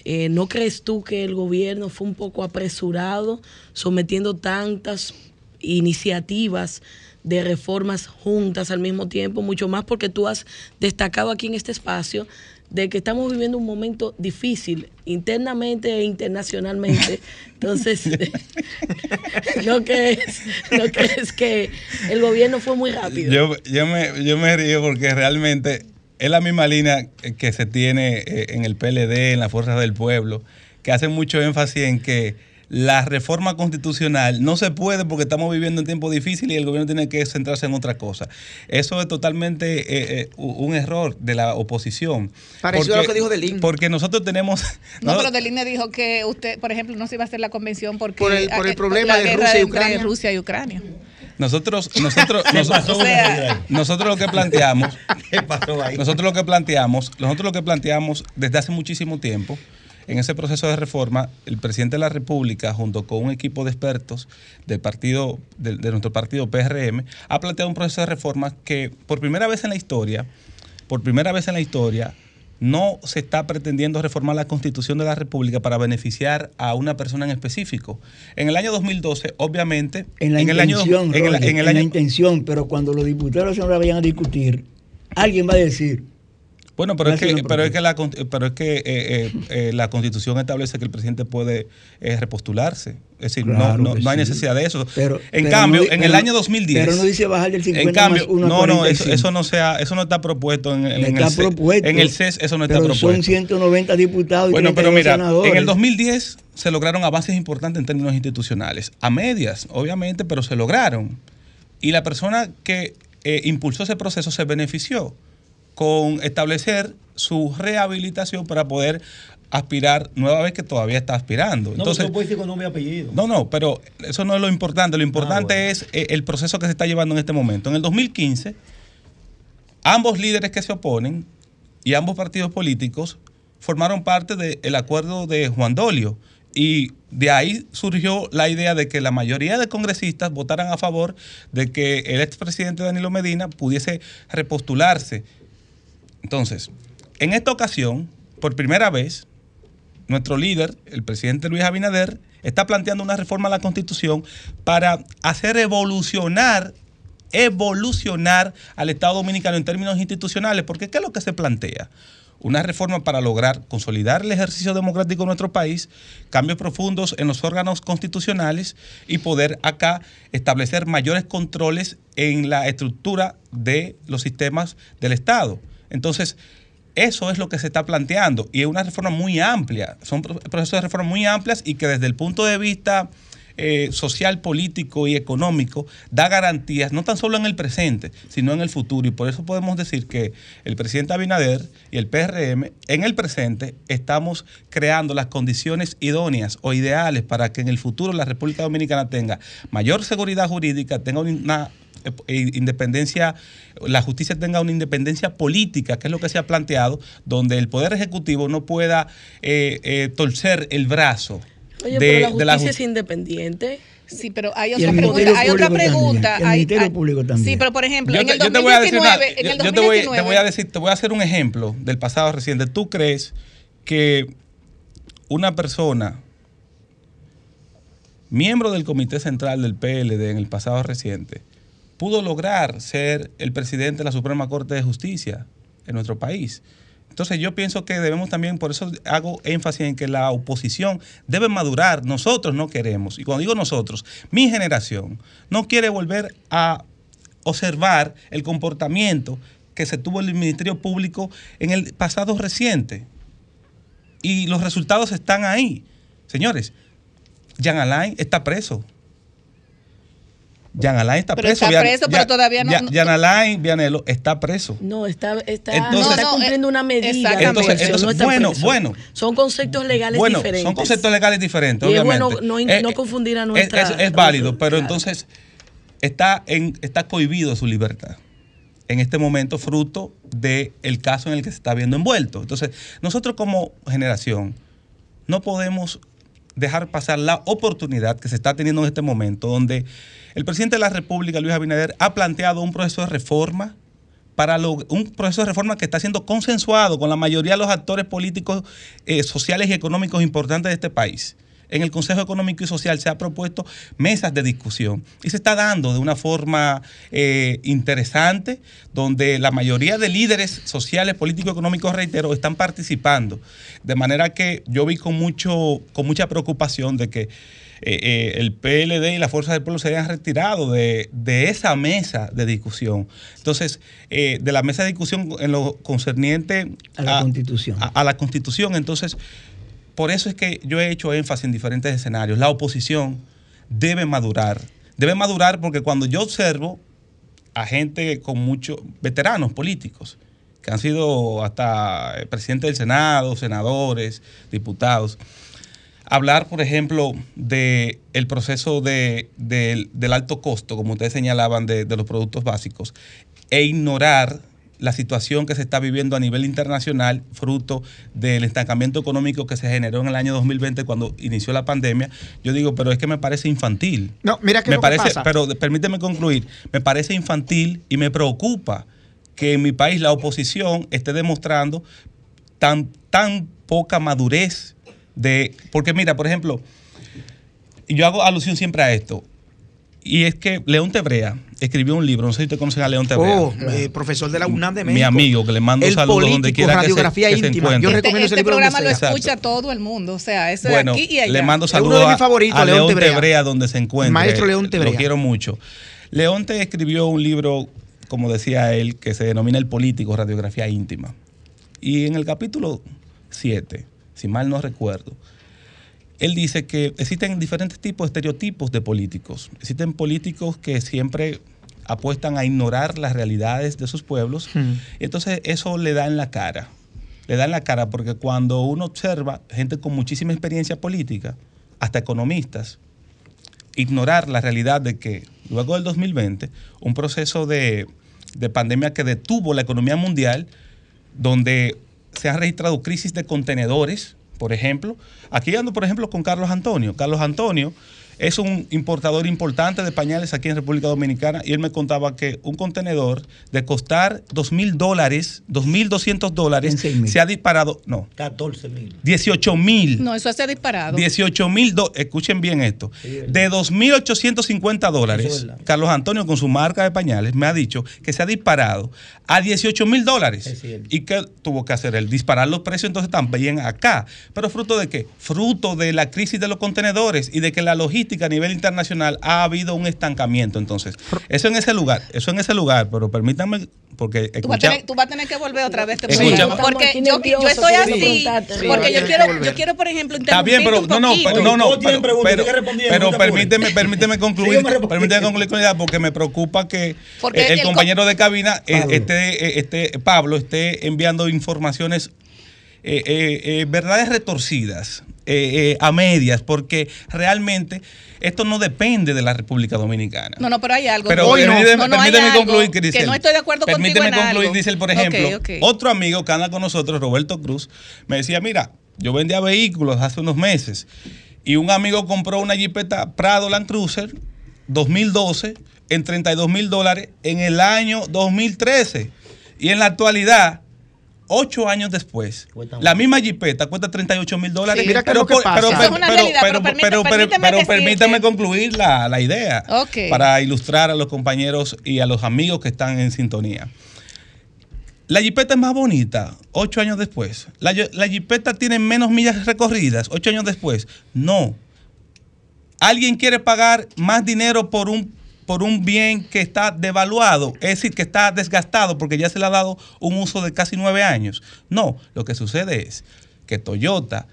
Eh, ¿No crees tú que el gobierno fue un poco apresurado sometiendo tantas iniciativas de reformas juntas al mismo tiempo? Mucho más porque tú has destacado aquí en este espacio de que estamos viviendo un momento difícil internamente e internacionalmente. Entonces, ¿no crees, ¿no crees que el gobierno fue muy rápido? Yo, yo, me, yo me río porque realmente es la misma línea que se tiene eh, en el PLD, en la Fuerza del Pueblo, que hace mucho énfasis en que la reforma constitucional no se puede porque estamos viviendo en tiempos difíciles y el gobierno tiene que centrarse en otra cosa. Eso es totalmente eh, eh, un error de la oposición. Pareció porque, lo que dijo Delín. Porque nosotros tenemos... No, pero Deline dijo que usted, por ejemplo, no se iba a hacer la convención porque Por el- por el problema la de Rusia y entre Ucrania. Rusia y Ucrania. Nosotros, nosotros, ¿Qué nosotros, nosotros lo que planteamos, ¿Qué pasó ahí? nosotros lo que planteamos, nosotros lo que planteamos desde hace muchísimo tiempo, en ese proceso de reforma, el presidente de la República, junto con un equipo de expertos del partido, de, de nuestro partido PRM, ha planteado un proceso de reforma que por primera vez en la historia, por primera vez en la historia, no se está pretendiendo reformar la constitución de la República para beneficiar a una persona en específico. En el año 2012, obviamente, En la en el año, intención, en el, Roger, en el en la intención, pero cuando los diputados ahora vayan a discutir, alguien va a decir, Bueno, pero es que, pero es que, la, pero es que eh, eh, eh, la constitución establece que el presidente puede eh, repostularse. Es decir, Claro no, no, no hay necesidad de eso. Pero- en pero cambio, no en el año no- 2010. pero no dice bajar del 50 En cambio, más no, no, eso, 45. eso no sea, eso no está propuesto en, en está el CES. propuesto. En el CES eso no está pero propuesto. Son 190 diputados y Bueno, pero 32 mira, senadores. en el 2010 se lograron avances importantes en términos institucionales. A medias, obviamente, pero se lograron. Y la persona que eh, impulsó ese proceso se benefició con establecer su rehabilitación para poder aspirar nueva vez que todavía está aspirando. No, Entonces, no puedes decir con nombre y apellido. no, no, pero eso no es lo importante. Lo importante Ah, bueno. es eh, el proceso que se está llevando en este momento. En el 2015, ambos líderes que se oponen y ambos partidos políticos formaron parte del acuerdo de Juan Dolio. Y de ahí surgió la idea de que la mayoría de congresistas votaran a favor de que el expresidente Danilo Medina pudiese repostularse. Entonces, en esta ocasión, por primera vez, nuestro líder, el presidente Luis Abinader, está planteando una reforma a la Constitución para hacer evolucionar, evolucionar al Estado Dominicano en términos institucionales, porque ¿qué es lo que se plantea? Una reforma para lograr consolidar el ejercicio democrático de nuestro país, cambios profundos en los órganos constitucionales y poder acá establecer mayores controles en la estructura de los sistemas del Estado. Entonces, eso es lo que se está planteando y es una reforma muy amplia. Son pro- procesos de reforma muy amplias y que desde el punto de vista eh, social, político y económico da garantías no tan solo en el presente, sino en el futuro. Y por eso podemos decir que el presidente Abinader y el PRM en el presente estamos creando las condiciones idóneas o ideales para que en el futuro la República Dominicana tenga mayor seguridad jurídica, tenga una independencia, la justicia tenga una independencia política, que es lo que se ha planteado, donde el Poder Ejecutivo no pueda eh, eh, torcer el brazo. Oye, de- pero la de la justicia ju- es independiente. Sí, pero hay otra pregunta. Hay otra Público pregunta. también. El Ministerio hay- Público también. Sí, pero por ejemplo, Yo en te, el yo te voy a decir 2019, una- en el yo- yo te voy, te 2019, voy a decir, te voy a hacer un ejemplo del pasado reciente. ¿Tú crees que una persona miembro del Comité Central del PLD en el pasado reciente pudo lograr ser el presidente de la Suprema Corte de Justicia en nuestro país? Entonces yo pienso que debemos también, por eso hago énfasis en que la oposición debe madurar. Nosotros no queremos, y cuando digo nosotros, mi generación no quiere volver a observar el comportamiento que se tuvo el Ministerio Público en el pasado reciente. Y los resultados están ahí. Señores, Jean Alain está preso. Jean Alain está Pero preso. está preso, pero todavía no- no- Jean Alain Vianelo está preso. No, está, está, Entonces- no está cumpliendo una medida. de exactamente. coerción, Entonces, no está bueno, preso. bueno. Son conceptos legales bueno, diferentes. son conceptos legales diferentes, Y es obviamente. bueno no, in- Eh, no eh, confundir a es, nuestra. es- es válido, pero Claro. entonces está, en, está cohibido su libertad en este momento fruto del caso en el que se está viendo envuelto. Entonces, nosotros como generación no podemos dejar pasar la oportunidad que se está teniendo en este momento, donde el presidente de la República, Luis Abinader, ha planteado un proceso de reforma para un proceso de reforma que está siendo consensuado con la mayoría de los actores políticos, eh, sociales y económicos importantes de este país. En el Consejo Económico y Social se ha propuesto mesas de discusión y se está dando de una forma eh, interesante, donde la mayoría de líderes sociales, políticos, económicos, reitero, están participando. De manera que yo vi con, mucho, con mucha preocupación de que eh, eh, el PLD y la Fuerza del Pueblo se hayan retirado de, de esa mesa de discusión. Entonces, eh, de la mesa de discusión en lo concerniente A la Constitución. a- a la Constitución. Entonces, por eso es que yo he hecho énfasis en diferentes escenarios. La oposición debe madurar. Debe madurar porque cuando yo observo a gente con muchos veteranos políticos, que han sido hasta presidentes del Senado, senadores, diputados, hablar, por ejemplo, de el proceso de, del- del alto costo, como ustedes señalaban, de, los productos básicos, e ignorar la situación que se está viviendo a nivel internacional, fruto del estancamiento económico que se generó en el año 2020 cuando inició la pandemia, yo digo, pero es que me parece infantil. No, mira qué me lo que parece, pasa. pero permíteme concluir, me parece infantil y me preocupa que en mi país la oposición esté demostrando tan, tan poca madurez de. Porque mira, por ejemplo, yo hago alusión siempre a esto. Y es que León Tebrea escribió un libro, no sé si usted conoce a León Tebrea. Oh, eh, profesor de la UNAM de México. Mi amigo, que le mando El saludos donde quiera que se, radiografía que se íntima. encuentre. Yo Este, recomiendo ese este libro programa lo sea. escucha todo el mundo, o sea, eso Bueno, de aquí y allá. le mando saludos de mis a- a León León Tebrea. Tebrea, donde se encuentra. Maestro León Tebrea. Lo quiero mucho. León te escribió un libro, como decía él, que se denomina El Político, Radiografía Íntima. Y en el capítulo 7, si mal no recuerdo, él dice que existen diferentes tipos de estereotipos de políticos. Existen políticos que siempre apuestan a ignorar las realidades de sus pueblos. Y entonces eso le da en la cara. Le da en la cara porque cuando uno observa gente con muchísima experiencia política, hasta economistas, ignorar la realidad de que luego del 2020, un proceso de, de pandemia que detuvo la economía mundial, donde se han registrado crisis de contenedores, por ejemplo. Aquí ando, por ejemplo, con Carlos Antonio. Carlos Antonio es un importador importante de pañales aquí en República Dominicana y él me contaba que un contenedor de costar dos mil dólares, dos mil doscientos dólares, se ha disparado, no, 14 mil. 18 mil. No, eso se ha disparado. 18 mil, escuchen bien esto, de 2.850 dólares, Carlos Antonio con su marca de pañales me ha dicho que se ha disparado a 18 mil dólares. ¿Y qué tuvo que hacer? El disparar los precios entonces también acá. ¿Pero fruto de qué? Fruto de la crisis de los contenedores y de que la logística a nivel internacional ha habido un estancamiento. Entonces, eso en ese lugar, eso en ese lugar, pero permítanme, porque Tú vas, a tener, tú vas a tener que volver otra vez. Este Escucha- porque yo, yo estoy así. porque yo quiero, yo quiero, por ejemplo, Está bien, pero no, no, pero, no, no, pero, te permíteme, permíteme concluir, permíteme concluir con ella porque me preocupa que Porque eh, el, el co- compañero de cabina, eh, Pablo. esté, eh, esté- Pablo, esté enviando informaciones, eh, eh, eh, verdades retorcidas, eh, eh, a medias, porque realmente esto no depende de la República Dominicana. No, no, pero hay algo. Pero Hoy no. permíteme, No, no, permíteme concluir, Que Grisel. no estoy de acuerdo Permíteme contigo en concluir, él, por ejemplo, otro amigo que anda con nosotros, Roberto Cruz, me decía, mira, yo vendía vehículos hace unos meses y un amigo compró una Jeepeta Prado Land Cruiser 2012 en 32 mil dólares en el año 2013. Y en la actualidad, ocho años después, la misma Jeepeta cuesta 38 mil dólares. Sí, pero, pero- pero- pero- pero pero- permíteme- pero- pero permíteme permítame decirte- concluir la, la idea Ok. para ilustrar a los compañeros y a los amigos que están en sintonía. La Jeepeta es más bonita ocho años después. La, la Jeepeta tiene menos millas recorridas ocho años después. No. Alguien quiere pagar más dinero por un, por un bien que está devaluado, es decir, que está desgastado porque ya se le ha dado un uso de casi nueve años. No, lo que sucede es que Toyota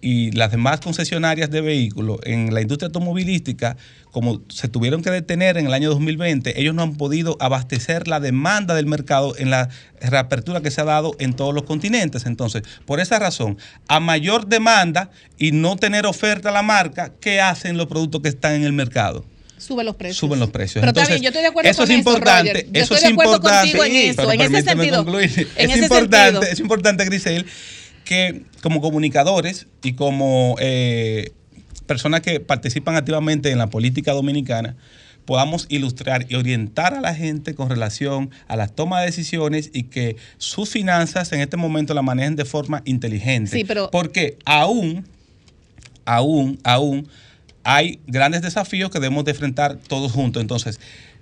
y las demás concesionarias de vehículos en la industria automovilística, como se tuvieron que detener en el año 2020, ellos no han podido abastecer la demanda del mercado en la reapertura que se ha dado en todos los continentes. Entonces, por esa razón, a mayor demanda y no tener oferta a la marca, ¿qué hacen los productos que están en el mercado? Sube los precios. Suben los precios. Pero está Entonces, bien, yo estoy de acuerdo eso con es importante, eso. Yo eso estoy es de acuerdo importante. contigo en eso, en ese sentido. concluir. En es ese importante, sentido. es importante, Grisel, que como comunicadores y como eh, personas que participan activamente en la política dominicana, podamos ilustrar y orientar a la gente con relación a la toma de decisiones y que sus finanzas en este momento la manejen de forma inteligente. Sí, pero- Porque aún, aún, aún hay grandes desafíos que debemos de enfrentar todos juntos. Entonces,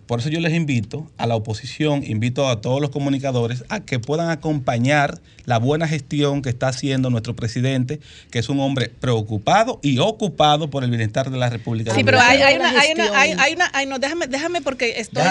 por eso yo les invito a la oposición, invito a todos los comunicadores a que puedan acompañar la buena gestión que está haciendo nuestro presidente, que es un hombre preocupado y ocupado por el bienestar de la República Sí, pero hay, una, hay una, hay, hay una, ay, no, déjame, déjame porque estoy.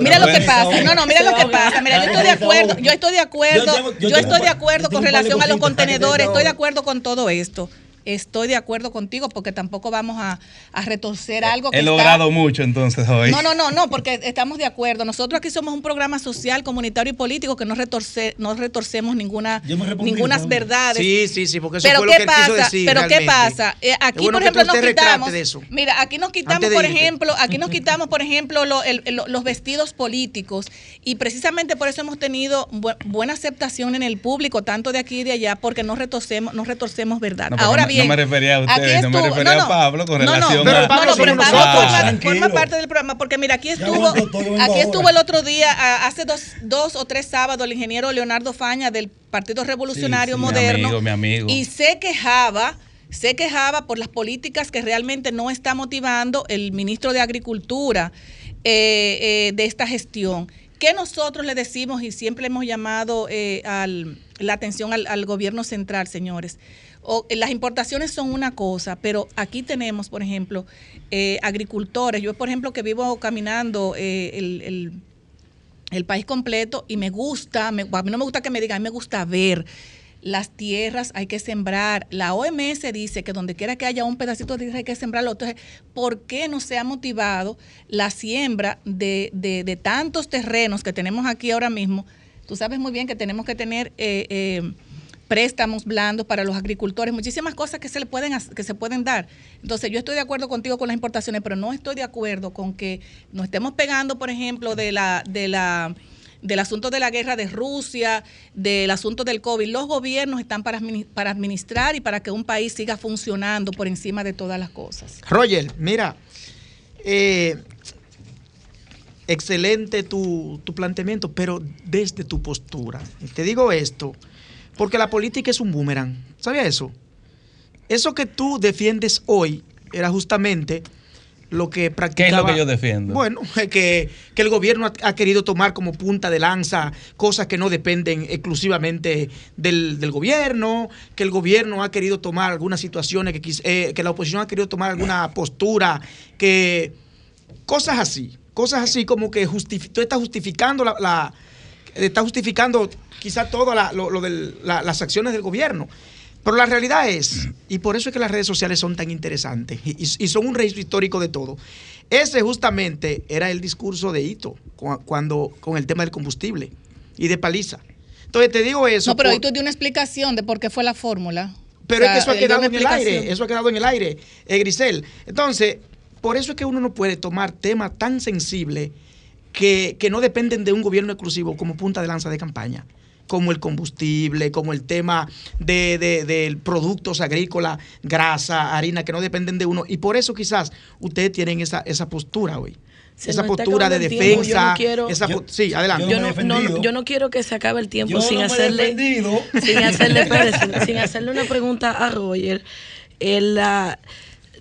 Mira lo que pasa, no, no, mira lo que pasa, mira, yo estoy de acuerdo, yo estoy de acuerdo, Yo estoy de acuerdo con relación a los contenedores, estoy de acuerdo con todo esto. Estoy de acuerdo contigo porque tampoco vamos a, a retorcer algo que He está- logrado mucho entonces hoy. No, no, no, no, porque estamos de acuerdo. Nosotros aquí somos un programa social, comunitario y político que no, retorce, no retorcemos ninguna, ningunas verdades. Sí, sí, sí, porque eso pero fue lo qué que él pasa, quiso decir pero qué realmente. pasa, Eh, aquí bueno por que ejemplo nos quitamos, de eso. mira, aquí nos quitamos por irte. ejemplo, aquí nos quitamos por ejemplo lo- el- el- los vestidos políticos y precisamente por eso hemos tenido bu- buena aceptación en el público tanto de aquí y de allá porque no retorcemos, no retorcemos verdad. No, Ahora no- bien, no me refería a ustedes, no me refería no, a no, Pablo con no, no, relación pero, a... no, no, pero Pablo forma, Tranquilo. forma parte del programa, porque mira, aquí estuvo, aquí estuvo el otro día, a- hace dos, dos o tres sábados, el ingeniero Leonardo Faña del Partido Revolucionario Sí, sí, Moderno. Mi amigo, mi amigo. Y se quejaba, se quejaba por las políticas que realmente no está motivando el ministro de Agricultura eh, eh, de esta gestión. ¿Qué nosotros le decimos y siempre hemos llamado eh, al- la atención al, al gobierno central, señores? O- las importaciones son una cosa, pero aquí tenemos, por ejemplo, eh, agricultores. Yo, por ejemplo, que vivo caminando eh, el- el, país completo y me gusta, a mí no me gusta que me digan, a mí me gusta ver. Las tierras hay que sembrar. La OMS dice que donde quiera que haya un pedacito de tierra hay que sembrarlo. Entonces, ¿por qué no se ha motivado la siembra de, de- de tantos terrenos que tenemos aquí ahora mismo? Tú sabes muy bien que tenemos que tener eh, eh, préstamos blandos para los agricultores, muchísimas cosas que se le pueden que se pueden dar. Entonces, yo estoy de acuerdo contigo con las importaciones, pero no estoy de acuerdo con que nos estemos pegando, por ejemplo, de la de la del asunto de la guerra de Rusia, del asunto del COVID. Los gobiernos están para, para administrar y para que un país siga funcionando por encima de todas las cosas. Roger, mira, eh, excelente tu, tu planteamiento, pero desde tu postura. Te digo esto, porque la política es un boomerang. ¿Sabías eso? Eso que tú defiendes hoy era justamente lo que ¿Qué es practicaba. lo que yo defiendo? Bueno, que, que el gobierno ha, ha querido tomar como punta de lanza cosas que no dependen exclusivamente del, del gobierno, que el gobierno ha querido tomar algunas situaciones, que, eh, que la oposición ha querido tomar alguna postura, que cosas así, cosas así como que justifi- tú estás justificando la, la- estás justificando quizá todo la- lo, lo del- la- las acciones del gobierno. Pero la realidad es, y por eso es que las redes sociales son tan interesantes y, son un registro histórico de todo. Ese justamente era el discurso de Ito cu- cuando con el tema del combustible y de paliza. Entonces te digo eso. No, pero tú dio una explicación de por qué fue la fórmula. pero O sea, es que eso ha quedado en el aire, eso ha quedado en el aire, eh, Grisel. Entonces, por eso es que uno no puede tomar temas tan sensibles que, que no dependen de un gobierno exclusivo como punta de lanza de campaña, como el combustible, como el tema de, de- de productos agrícolas, grasa, harina, que no dependen de uno. Y por eso quizás ustedes tienen esa, esa postura hoy. Se esa postura de. Yo defensa. no quiero- esa po- sí, adelante. Yo no, no- yo no quiero que se acabe el tiempo Yo sin hacerle sin hacerle sin, hacerle una pregunta a Roger. En la-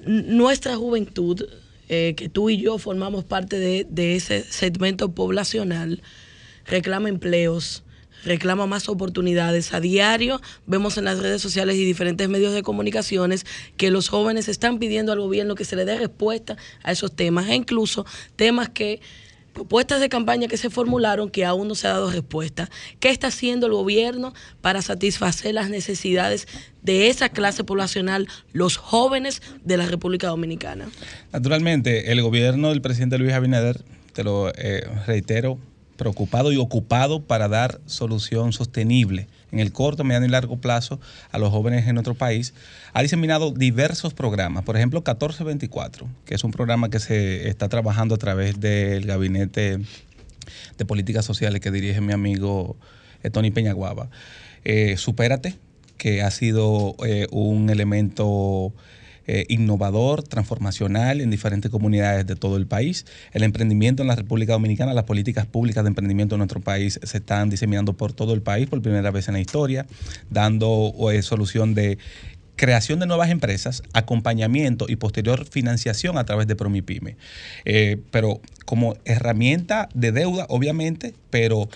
n- nuestra juventud, eh, que tú y yo formamos parte de, de ese segmento poblacional, reclama empleos, reclama más oportunidades. A diario vemos en las redes sociales y diferentes medios de comunicaciones que los jóvenes están pidiendo al gobierno que se le dé respuesta a esos temas e incluso temas que propuestas de campaña que se formularon que aún no se ha dado respuesta. ¿Qué está haciendo el gobierno para satisfacer las necesidades de esa clase poblacional, los jóvenes de la República Dominicana? Naturalmente, el gobierno del presidente Luis Abinader, te lo eh, reitero, preocupado y ocupado para dar solución sostenible en el corto, mediano y largo plazo a los jóvenes en nuestro país, ha diseminado diversos programas. Por ejemplo, 1424, que es un programa que se está trabajando a través del gabinete de políticas sociales que dirige mi amigo eh, Tony Peñaguaba. Eh, Supérate, que ha sido eh, un elemento eh, innovador, transformacional en diferentes comunidades de todo el país. El emprendimiento en la República Dominicana, las políticas públicas de emprendimiento en nuestro país se están diseminando por todo el país por primera vez en la historia, dando eh, solución de creación de nuevas empresas, acompañamiento y posterior financiación a través de Promipyme. Eh, pero como herramienta de deuda, obviamente, pero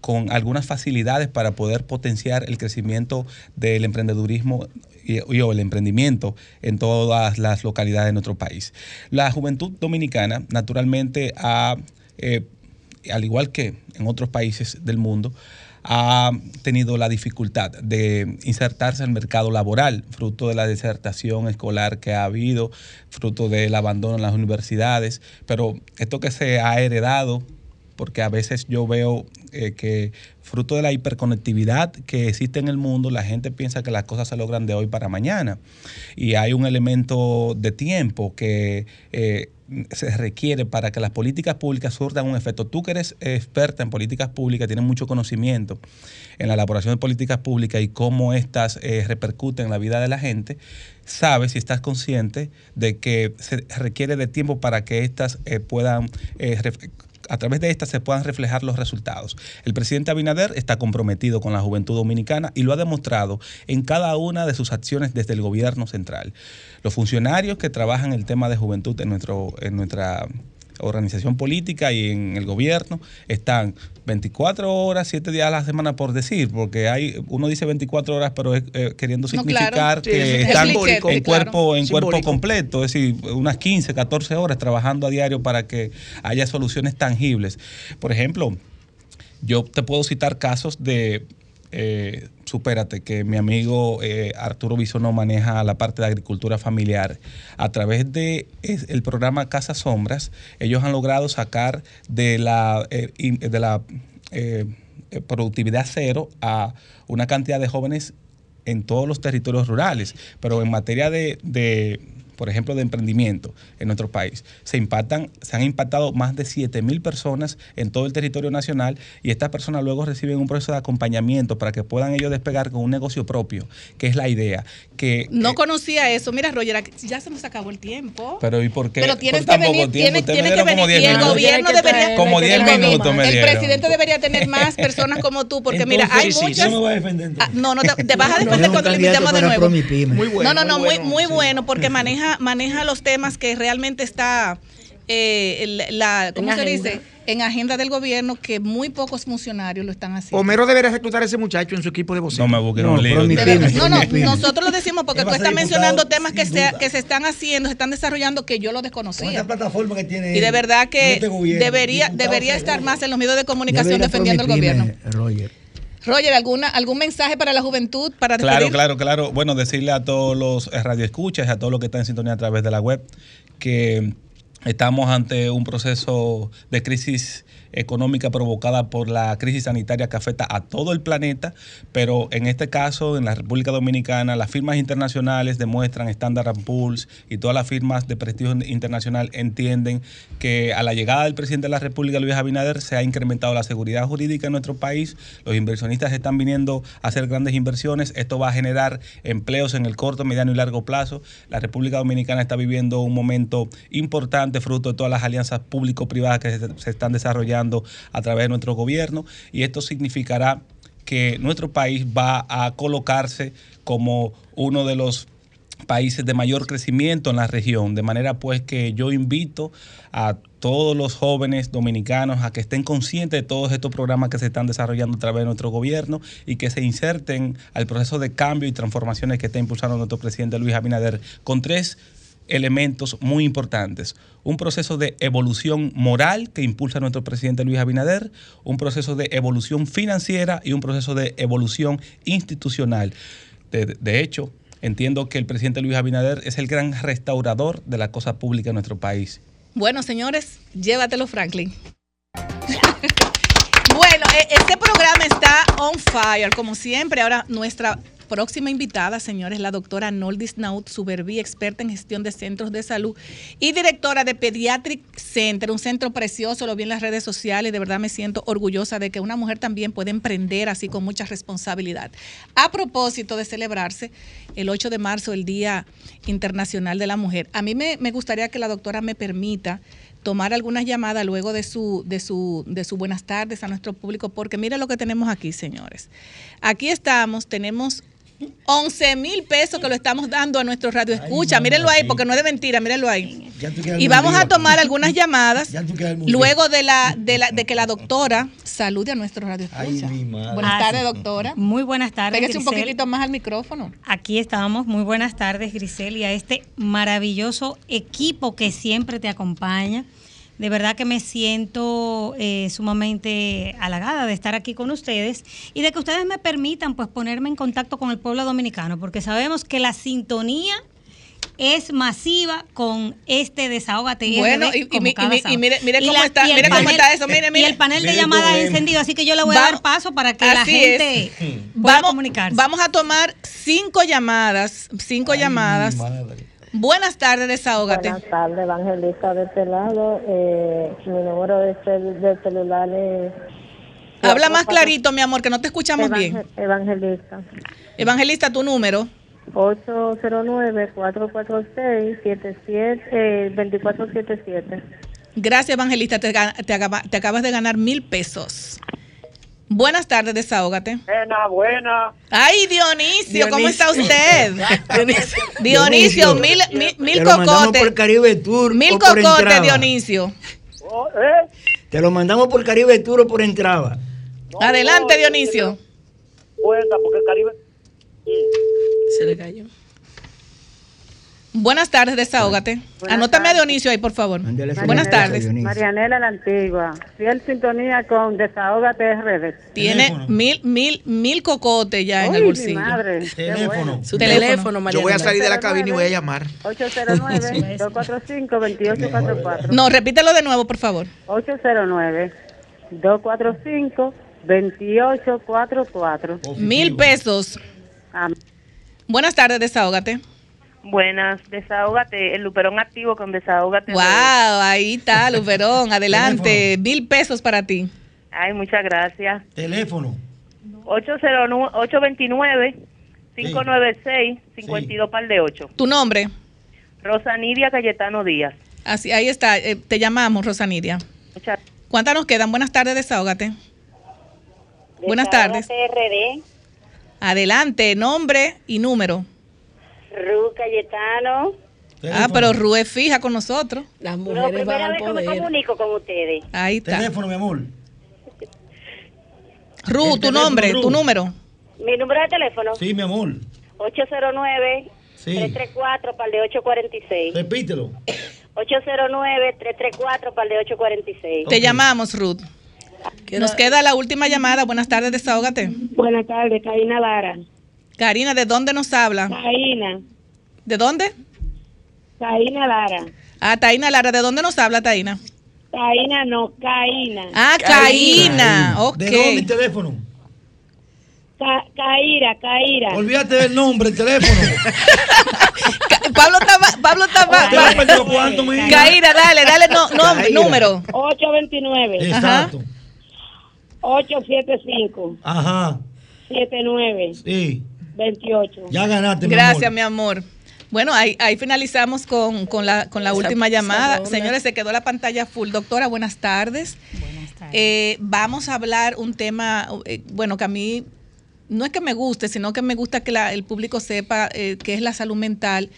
con algunas facilidades para poder potenciar el crecimiento del emprendedurismo y, o el emprendimiento en todas las localidades de nuestro país. La juventud dominicana, naturalmente, ha, eh, al igual que en otros países del mundo, ha tenido la dificultad de insertarse el mercado laboral, fruto de la desertación escolar que ha habido, fruto del abandono en las universidades, pero esto que se ha heredado porque a veces yo veo eh, que fruto de la hiperconectividad que existe en el mundo, la gente piensa que las cosas se logran de hoy para mañana. Y hay un elemento de tiempo que eh, se requiere para que las políticas públicas surtan un efecto. Tú que eres experta en políticas públicas, tienes mucho conocimiento en la elaboración de políticas públicas y cómo éstas eh, repercuten en la vida de la gente, sabes y estás consciente de que se requiere de tiempo para que éstas puedan a través de estas se puedan reflejar los resultados. El presidente Abinader está comprometido con la juventud dominicana y lo ha demostrado en cada una de sus acciones desde el gobierno central. Los funcionarios que trabajan el tema de juventud en, nuestro, en nuestra organización política y en el gobierno están 24 horas, 7 días a la semana por decir, porque hay uno dice 24 horas pero es eh, queriendo No, significar claro. que Sí, están en cuerpo en cuerpo Simbólico. completo, es decir, unas 15, 14 horas trabajando a diario para que haya soluciones tangibles. Por ejemplo, yo te puedo citar casos de, eh, supérate, que mi amigo eh, Arturo Bisono maneja la parte de agricultura familiar. A través del el programa Casa Sombras, ellos han logrado sacar de la, eh, de la eh, productividad cero a una cantidad de jóvenes en todos los territorios rurales, pero en materia de, de, por ejemplo, de emprendimiento en nuestro país, se impactan, se han impactado más de 7 mil personas en todo el territorio nacional y estas personas luego reciben un proceso de acompañamiento para que puedan ellos despegar con un negocio propio, que es la idea. Que, No conocía eso. Mira, Roger, aquí- ya se nos acabó el tiempo. pero ¿y por qué? Pero tan que venir, me tienes que venir. 10 Y el minutos. gobierno debería. Como el 10 gobierno- minutos me El presidente debería tener más personas como tú, porque mira, hay Entonces, muchas. Yo me voy a defender. Ah, no, no te, te vas a No, defender un cuando lo invitemos de nuevo. Muy bueno, no, no, no, muy muy, bueno, muy sí. bueno, porque maneja, maneja los temas que realmente está, eh, la, ¿cómo En se agenda. dice? En agenda del gobierno, que muy pocos funcionarios lo están haciendo. Homero debería reclutar a ese muchacho en su equipo de vocero. No me busquen No, un lío. No, no, nosotros lo decimos porque tú estás mencionando temas que se, que se están haciendo, se están desarrollando que yo lo Con desconocía. esta plataforma que tiene Y de verdad que este gobierno, debería, debería estar seguro. más en los medios de comunicación defendiendo el Promipyme, gobierno. Roger. Roger, ¿alguna, ¿algún mensaje para la juventud? Para Claro, despedir? claro, claro. Bueno, decirle a todos los radioescuchas, a todos los que están en sintonía a través de la web, que estamos ante un proceso de crisis económica provocada por la crisis sanitaria que afecta a todo el planeta, pero en este caso, en la República Dominicana, las firmas internacionales demuestran, Standard Poor's y todas las firmas de prestigio internacional entienden que a la llegada del presidente de la República, Luis Abinader, se ha incrementado la seguridad jurídica en nuestro país, los inversionistas están viniendo a hacer grandes inversiones, esto va a generar empleos en el corto, mediano y largo plazo. La República Dominicana está viviendo un momento importante fruto de todas las alianzas público-privadas que se, están a través de nuestro gobierno y esto significará que nuestro país va a colocarse como uno de los países de mayor crecimiento en la región, de manera pues que yo invito a todos los jóvenes dominicanos a que estén conscientes de todos estos programas que se están desarrollando a través de nuestro gobierno y que se inserten al proceso de cambio y transformaciones que está impulsando nuestro presidente Luis Abinader con tres elementos muy importantes. Un proceso de evolución moral que impulsa nuestro presidente Luis Abinader, un proceso de evolución financiera y un proceso de evolución institucional. De, de hecho, entiendo que el presidente Luis Abinader es el gran restaurador de la cosa pública en nuestro país. Bueno, señores, llévatelo, Franklin. bueno, e- este programa está on fire, como siempre. Ahora, nuestra próxima invitada, señores, la doctora Noldis Naut Suberví, experta en gestión de centros de salud y directora de Pediatric Center, un centro precioso, lo vi en las redes sociales, de verdad me siento orgullosa de que una mujer también puede emprender así con mucha responsabilidad. A propósito de celebrarse el 8 de marzo, el Día Internacional de la Mujer, a mí me, gustaría que la doctora me permita tomar algunas llamadas luego de su, de su, de su buenas tardes a nuestro público, porque mire lo que tenemos aquí, señores. Aquí estamos, tenemos 11 mil pesos que lo estamos dando a nuestro radio escucha. Mírenlo ahí, porque no es de mentira, mírenlo ahí. Y vamos a tomar algunas llamadas luego de la, de la de que la doctora salude a nuestro radio escucha. Buenas tardes, doctora. Muy buenas tardes. Pégase un poquitito más al micrófono. Aquí estamos. Muy buenas tardes, Grisel, y a este maravilloso equipo que siempre te acompaña. De verdad que me siento eh, sumamente halagada de estar aquí con ustedes y de que ustedes me permitan pues ponerme en contacto con el pueblo dominicano, porque sabemos que la sintonía es masiva con este desahógate Bueno, y- y y y mire- mire Y cómo está- y el mire cómo panel- está eso, mire, y el panel de llamadas es. encendido, así que yo le voy a dar paso para que la gente es. pueda Vamos, comunicarse. vamos a tomar cinco llamadas, cinco llamadas. Buenas tardes, desahógate. Buenas tardes, Evangelista de este lado. Eh, mi número de, cel- de celular es... Habla más clarito, mi amor, que no te escuchamos Evangel- bien. Evangelista. Evangelista, tu número. 809-446-2477. Gracias, Evangelista. Te acabas de ganar mil pesos. Buenas tardes, desahógate. Buena, buena. Ay, Dionisio, ¿cómo está usted? Dionisio. Dionisio, mil, mil, mil Te lo mandamos cocotes. por Caribe Tour Mil cocotes. Dionisio. Te lo mandamos por Caribe Tour o por entrada. Adelante, Dionisio. Cuenta, porque el Caribe. Se le cayó. Buenas tardes, desahógate. Anótame a Dionisio ahí, por favor. Buenas tardes. Marianela la Antigua. Fiel sintonía con Desahógate RD. Tiene mil, mil, mil cocotes ya en el mi bolsillo. madre, qué bueno. Su Teléfono, teléfono, Yo voy a salir de la 809. cabina y voy a llamar. 809-245-2844. No, repítelo de nuevo, por favor. 809-245-2844. Mil pesos. Buenas tardes, desahógate. Buenas, desahógate, el Luperón activo con desahógate. Wow, ahí está, Luperón. Adelante. Mil pesos para ti. Ay, muchas gracias. Teléfono. 809 829 596 52 par de 8. Tu nombre. Rosa Nidia Cayetano Díaz. Así, ahí está. eh, te llamamos, Rosanidia. Muchas ¿Cuántas nos quedan? Buenas tardes, desahógate. Buenas tardes. RD, Adelante, nombre y número. Ru Cayetano. Ah, pero Ru es fija con nosotros. Las No, primera vez que me comunico con ustedes. Ahí está. Teléfono, mi amor. Ru, tu teléfono, nombre, Ru. tu número. Mi número de teléfono, Sí, mi amor. 809-334 para el de 846. Repítelo. 809-334 para el de 846. Te llamamos, Ruth. Nos queda la última llamada. Buenas tardes, desahógate. Buenas tardes, Karina Lara. Karina, ¿de dónde nos habla? Taina. ¿De dónde? Taina Lara. Ah, Taina Lara, ¿de dónde nos habla, Taina? Taina no, Caína. Ah, Caína. Ok. ¿De dónde mi teléfono? Ca- Caíra, Caíra. Olvídate del nombre, el teléfono. Pablo está ma- Pablo hija. Caíra, dale, dale no, no, número. 829. Exacto. 875. Ajá. 79. Sí. 28. Ya ganaste, mi Gracias, amor. mi amor. Bueno, ahí, ahí finalizamos con, con la, con la última llamada. Señores, se quedó la pantalla full. Doctora, buenas tardes. Buenas tardes. vamos a hablar un tema, eh, bueno, que a mí no es que me guste, sino que me gusta que la- el público sepa eh, qué es la salud mental.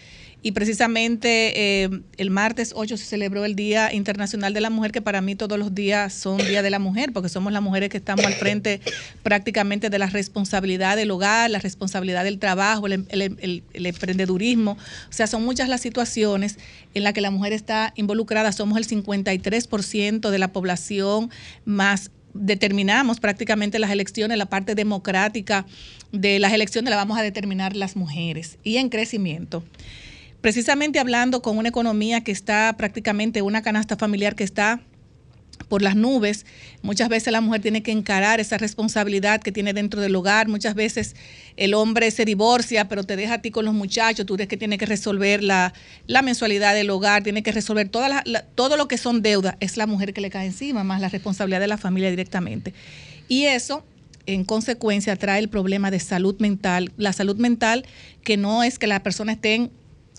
Y precisamente eh, el martes 8 se celebró el Día Internacional de la Mujer, que para mí todos los días son Día de la Mujer, porque somos las mujeres que estamos al frente prácticamente de la responsabilidad del hogar, la responsabilidad del trabajo, el, el- emprendedurismo. O sea, son muchas las situaciones en las que la mujer está involucrada. Somos el 53% de la población más determinamos prácticamente las elecciones, la parte democrática de las elecciones la vamos a determinar las mujeres y en crecimiento precisamente hablando con una economía que está prácticamente, una canasta familiar que está por las nubes. Muchas veces la mujer tiene que encarar esa responsabilidad que tiene dentro del hogar. Muchas veces el hombre se divorcia, pero te deja a ti con los muchachos. Tú eres que tiene que resolver la, la mensualidad del hogar, tiene que resolver toda la- todo lo que son deudas. Es la mujer que le cae encima, más la responsabilidad de la familia directamente. Y eso, en consecuencia, trae el problema de salud mental. La salud mental que no es que las personas estén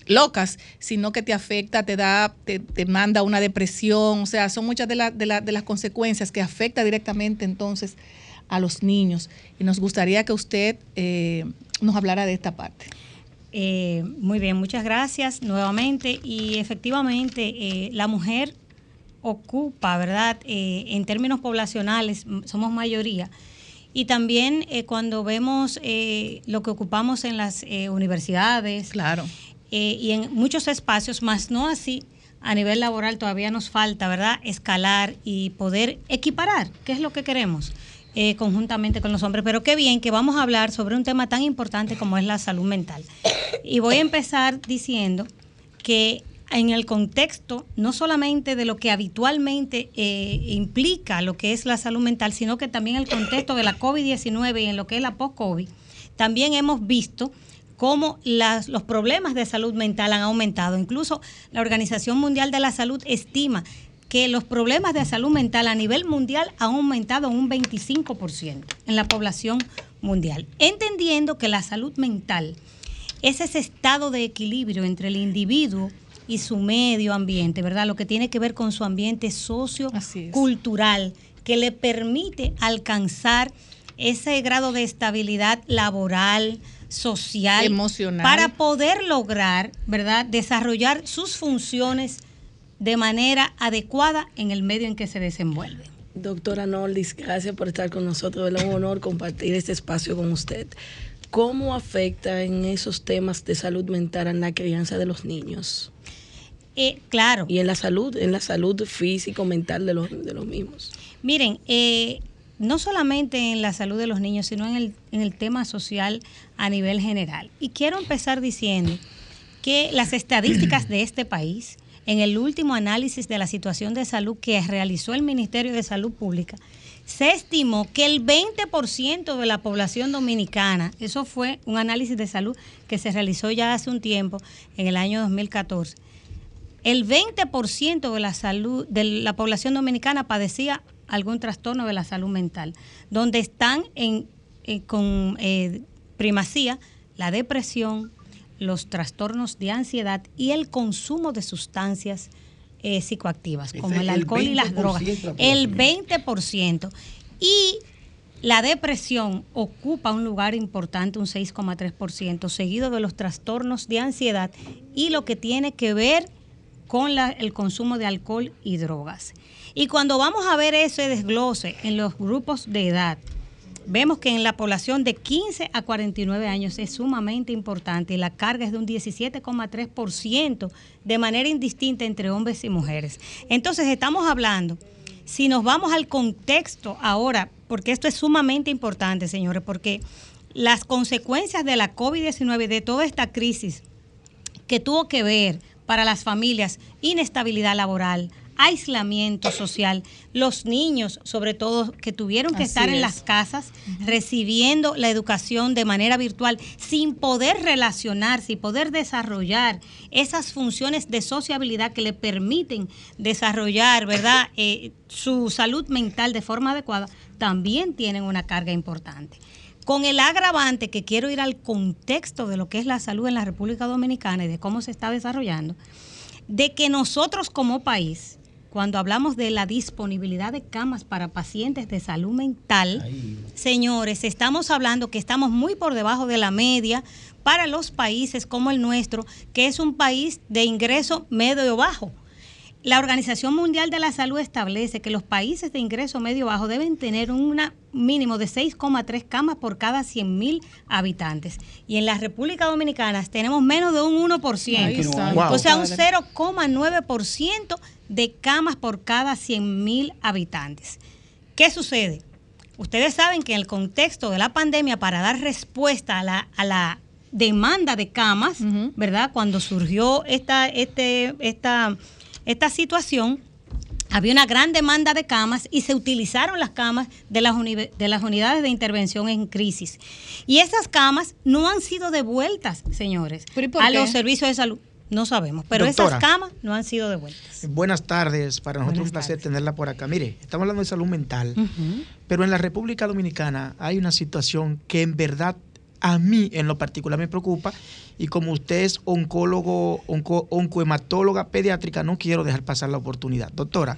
locas, sino que te afecta, te da, te, te manda una depresión, o sea, son muchas de, la- de la- de las consecuencias que afecta directamente entonces a los niños. Y nos gustaría que usted eh, nos hablara de esta parte. Eh, muy bien, muchas gracias nuevamente. Y efectivamente, eh, la mujer ocupa, ¿verdad? Eh, en términos poblacionales, somos mayoría. Y también eh, cuando vemos eh, lo que ocupamos en las universidades claro. Y en muchos espacios, más no así a nivel laboral todavía nos falta, ¿verdad? Escalar y poder equiparar, que es lo que queremos eh, conjuntamente con los hombres. Pero qué bien que vamos a hablar sobre un tema tan importante como es la salud mental. Y voy a empezar diciendo que en el contexto no solamente de lo que habitualmente eh, implica lo que es la salud mental, sino que también el contexto de la COVID-19 y en lo que es la post-COVID, también hemos visto cómo las- los problemas de salud mental han aumentado. Incluso la Organización Mundial de la Salud estima que los problemas de salud mental a nivel mundial han aumentado un 25% en la población mundial, entendiendo que la salud mental es ese estado de equilibrio entre el individuo y su medio ambiente, ¿verdad? Lo que tiene que ver con su ambiente socio-cultural, que le permite alcanzar ese grado de estabilidad laboral, social, Emocional. para poder lograr, ¿verdad?, desarrollar sus funciones de manera adecuada en el medio en que se desenvuelve. Doctora Noldis, gracias por estar con nosotros. Es un honor compartir este espacio con usted. ¿Cómo afecta en esos temas de salud mental en la crianza de los niños? Eh, claro. Y en la salud, en la salud físico-mental de los, de los mismos. Miren, eh, no solamente en la salud de los niños, sino en el, en el tema social a nivel general. Y quiero empezar diciendo que las estadísticas de este país, en el último análisis de la situación de salud que realizó el Ministerio de Salud Pública, se estimó que el 20% de la población dominicana, eso fue un análisis de salud que se realizó ya hace un tiempo, en el año 2014, el 20% de la salud de la población dominicana padecía algún trastorno de la salud mental, donde están en, en- con eh, primacía la depresión, los trastornos de ansiedad y el consumo de sustancias eh, psicoactivas, Ese como el el alcohol y las 20% drogas. El 20%. Y la depresión ocupa un lugar importante, un 6,3%, seguido de los trastornos de ansiedad y lo que tiene que ver con la- el consumo de alcohol y drogas. Y cuando vamos a ver ese desglose en los grupos de edad, vemos que en la población de 15 a 49 años es sumamente importante y la carga es de un 17,3% de manera indistinta entre hombres y mujeres. Entonces estamos hablando, si nos vamos al contexto ahora, porque esto es sumamente importante, señores, porque las consecuencias de la COVID-19, de toda esta crisis, que tuvo que ver para las familias inestabilidad laboral, aislamiento social, los niños sobre todo que tuvieron que Así estar en es. las casas recibiendo la educación de manera virtual sin poder relacionarse y poder desarrollar esas funciones de sociabilidad que le permiten desarrollar, ¿verdad? Eh, su salud mental de forma adecuada, también tienen una carga importante con el agravante que quiero ir al contexto de lo que es la salud en la República Dominicana y de cómo se está desarrollando, de que nosotros como país, cuando hablamos de la disponibilidad de camas para pacientes de salud mental, señores, estamos hablando que estamos muy por debajo de la media para los países como el nuestro, que es un país de ingreso medio bajo. La Organización Mundial de la Salud establece que los países de ingreso medio bajo deben tener un mínimo de 6,3 camas por cada 100.000 habitantes. Y en la República Dominicana tenemos menos de un 1%. Ahí está. Wow. O sea, un Padre. 0,9% de camas por cada 100.000 habitantes. ¿Qué sucede? Ustedes saben que en el contexto de la pandemia, para dar respuesta a la, a la demanda de camas, ¿verdad? Cuando surgió esta, este, esta, esta situación, había una gran demanda de camas y se utilizaron las camas de las, de las unidades de intervención en crisis. Y esas camas no han sido devueltas, señores, a los servicios de salud. No sabemos, pero Doctora. esas camas no han sido devueltas. Buenas tardes, para nosotros Buenas un placer tenerla por acá. Mire, estamos hablando de salud mental, pero en la República Dominicana hay una situación que en verdad a mí en lo particular me preocupa y como usted es oncólogo, onco- oncohematóloga pediátrica, no quiero dejar pasar la oportunidad. Doctora,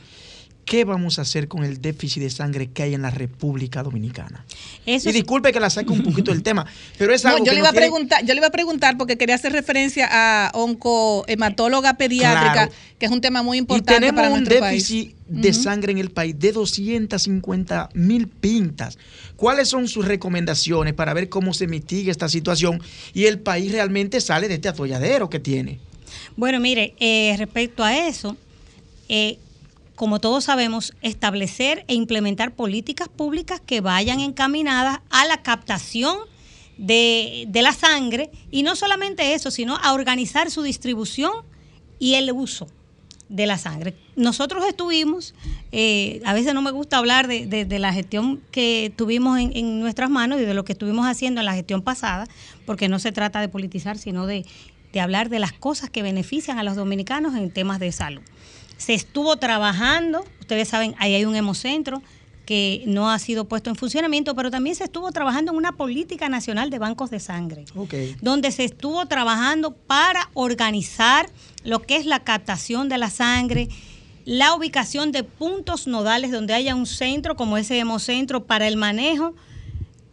¿qué vamos a hacer con el déficit de sangre que hay en la República Dominicana? Eso y es- disculpe que la saque un poquito del tema, pero es No, algo yo que le no iba a tiene- preguntar, yo le iba a preguntar porque quería hacer referencia a oncohematóloga pediátrica, Claro. que es un tema muy Y importante tenemos para un nuestro déficit país. de sangre en el país de 250 mil pintas. ¿Cuáles son sus recomendaciones para ver cómo se mitiga esta situación y el país realmente sale de este atolladero que tiene? Bueno, mire, eh, respecto a eso, eh, como todos sabemos, establecer e implementar políticas públicas que vayan encaminadas a la captación de, la sangre y no solamente eso, sino a organizar su distribución y el uso de la sangre. Nosotros estuvimos, eh, a veces no me gusta hablar de, la gestión que tuvimos en, nuestras manos y de lo que estuvimos haciendo en la gestión pasada, porque no se trata de politizar, sino de hablar de las cosas que benefician a los dominicanos en temas de salud. Se estuvo trabajando, ustedes saben, ahí hay un hemocentro que no ha sido puesto en funcionamiento, pero también se estuvo trabajando en una política nacional de bancos de sangre donde se estuvo trabajando para organizar lo que es la captación de la sangre, la ubicación de puntos nodales donde haya un centro como ese hemocentro para el manejo,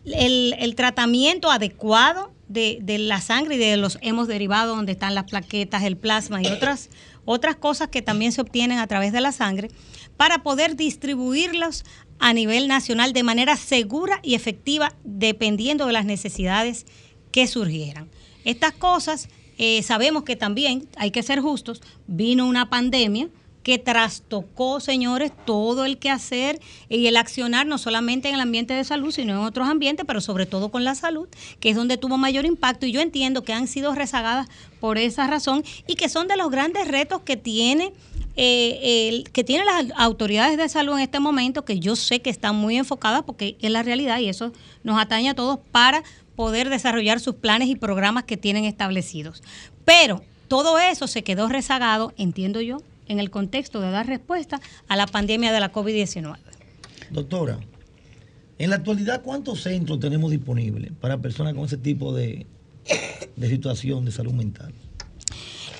el, el tratamiento adecuado de, de la sangre y de los hemos derivados donde están las plaquetas, el plasma y otras, otras cosas que también se obtienen a través de la sangre para poder distribuirlos a nivel nacional de manera segura y efectiva dependiendo de las necesidades que surgieran. Estas cosas eh, sabemos que también, hay que ser justos, vino una pandemia que trastocó, señores, todo el quehacer y el accionar, no solamente en el ambiente de salud, sino en otros ambientes, pero sobre todo con la salud, que es donde tuvo mayor impacto. Y yo entiendo que han sido rezagadas por esa razón y que son de los grandes retos que tiene. eh, el- que tienen las autoridades de salud en este momento, que yo sé que están muy enfocadas porque es la realidad y eso nos atañe a todos para poder desarrollar sus planes y programas que tienen establecidos. Pero todo eso se quedó rezagado, entiendo yo, en el contexto de dar respuesta a la pandemia de la COVID-19. Doctora, en la actualidad, ¿cuántos centros tenemos disponibles para personas con ese tipo de, de situación de salud mental?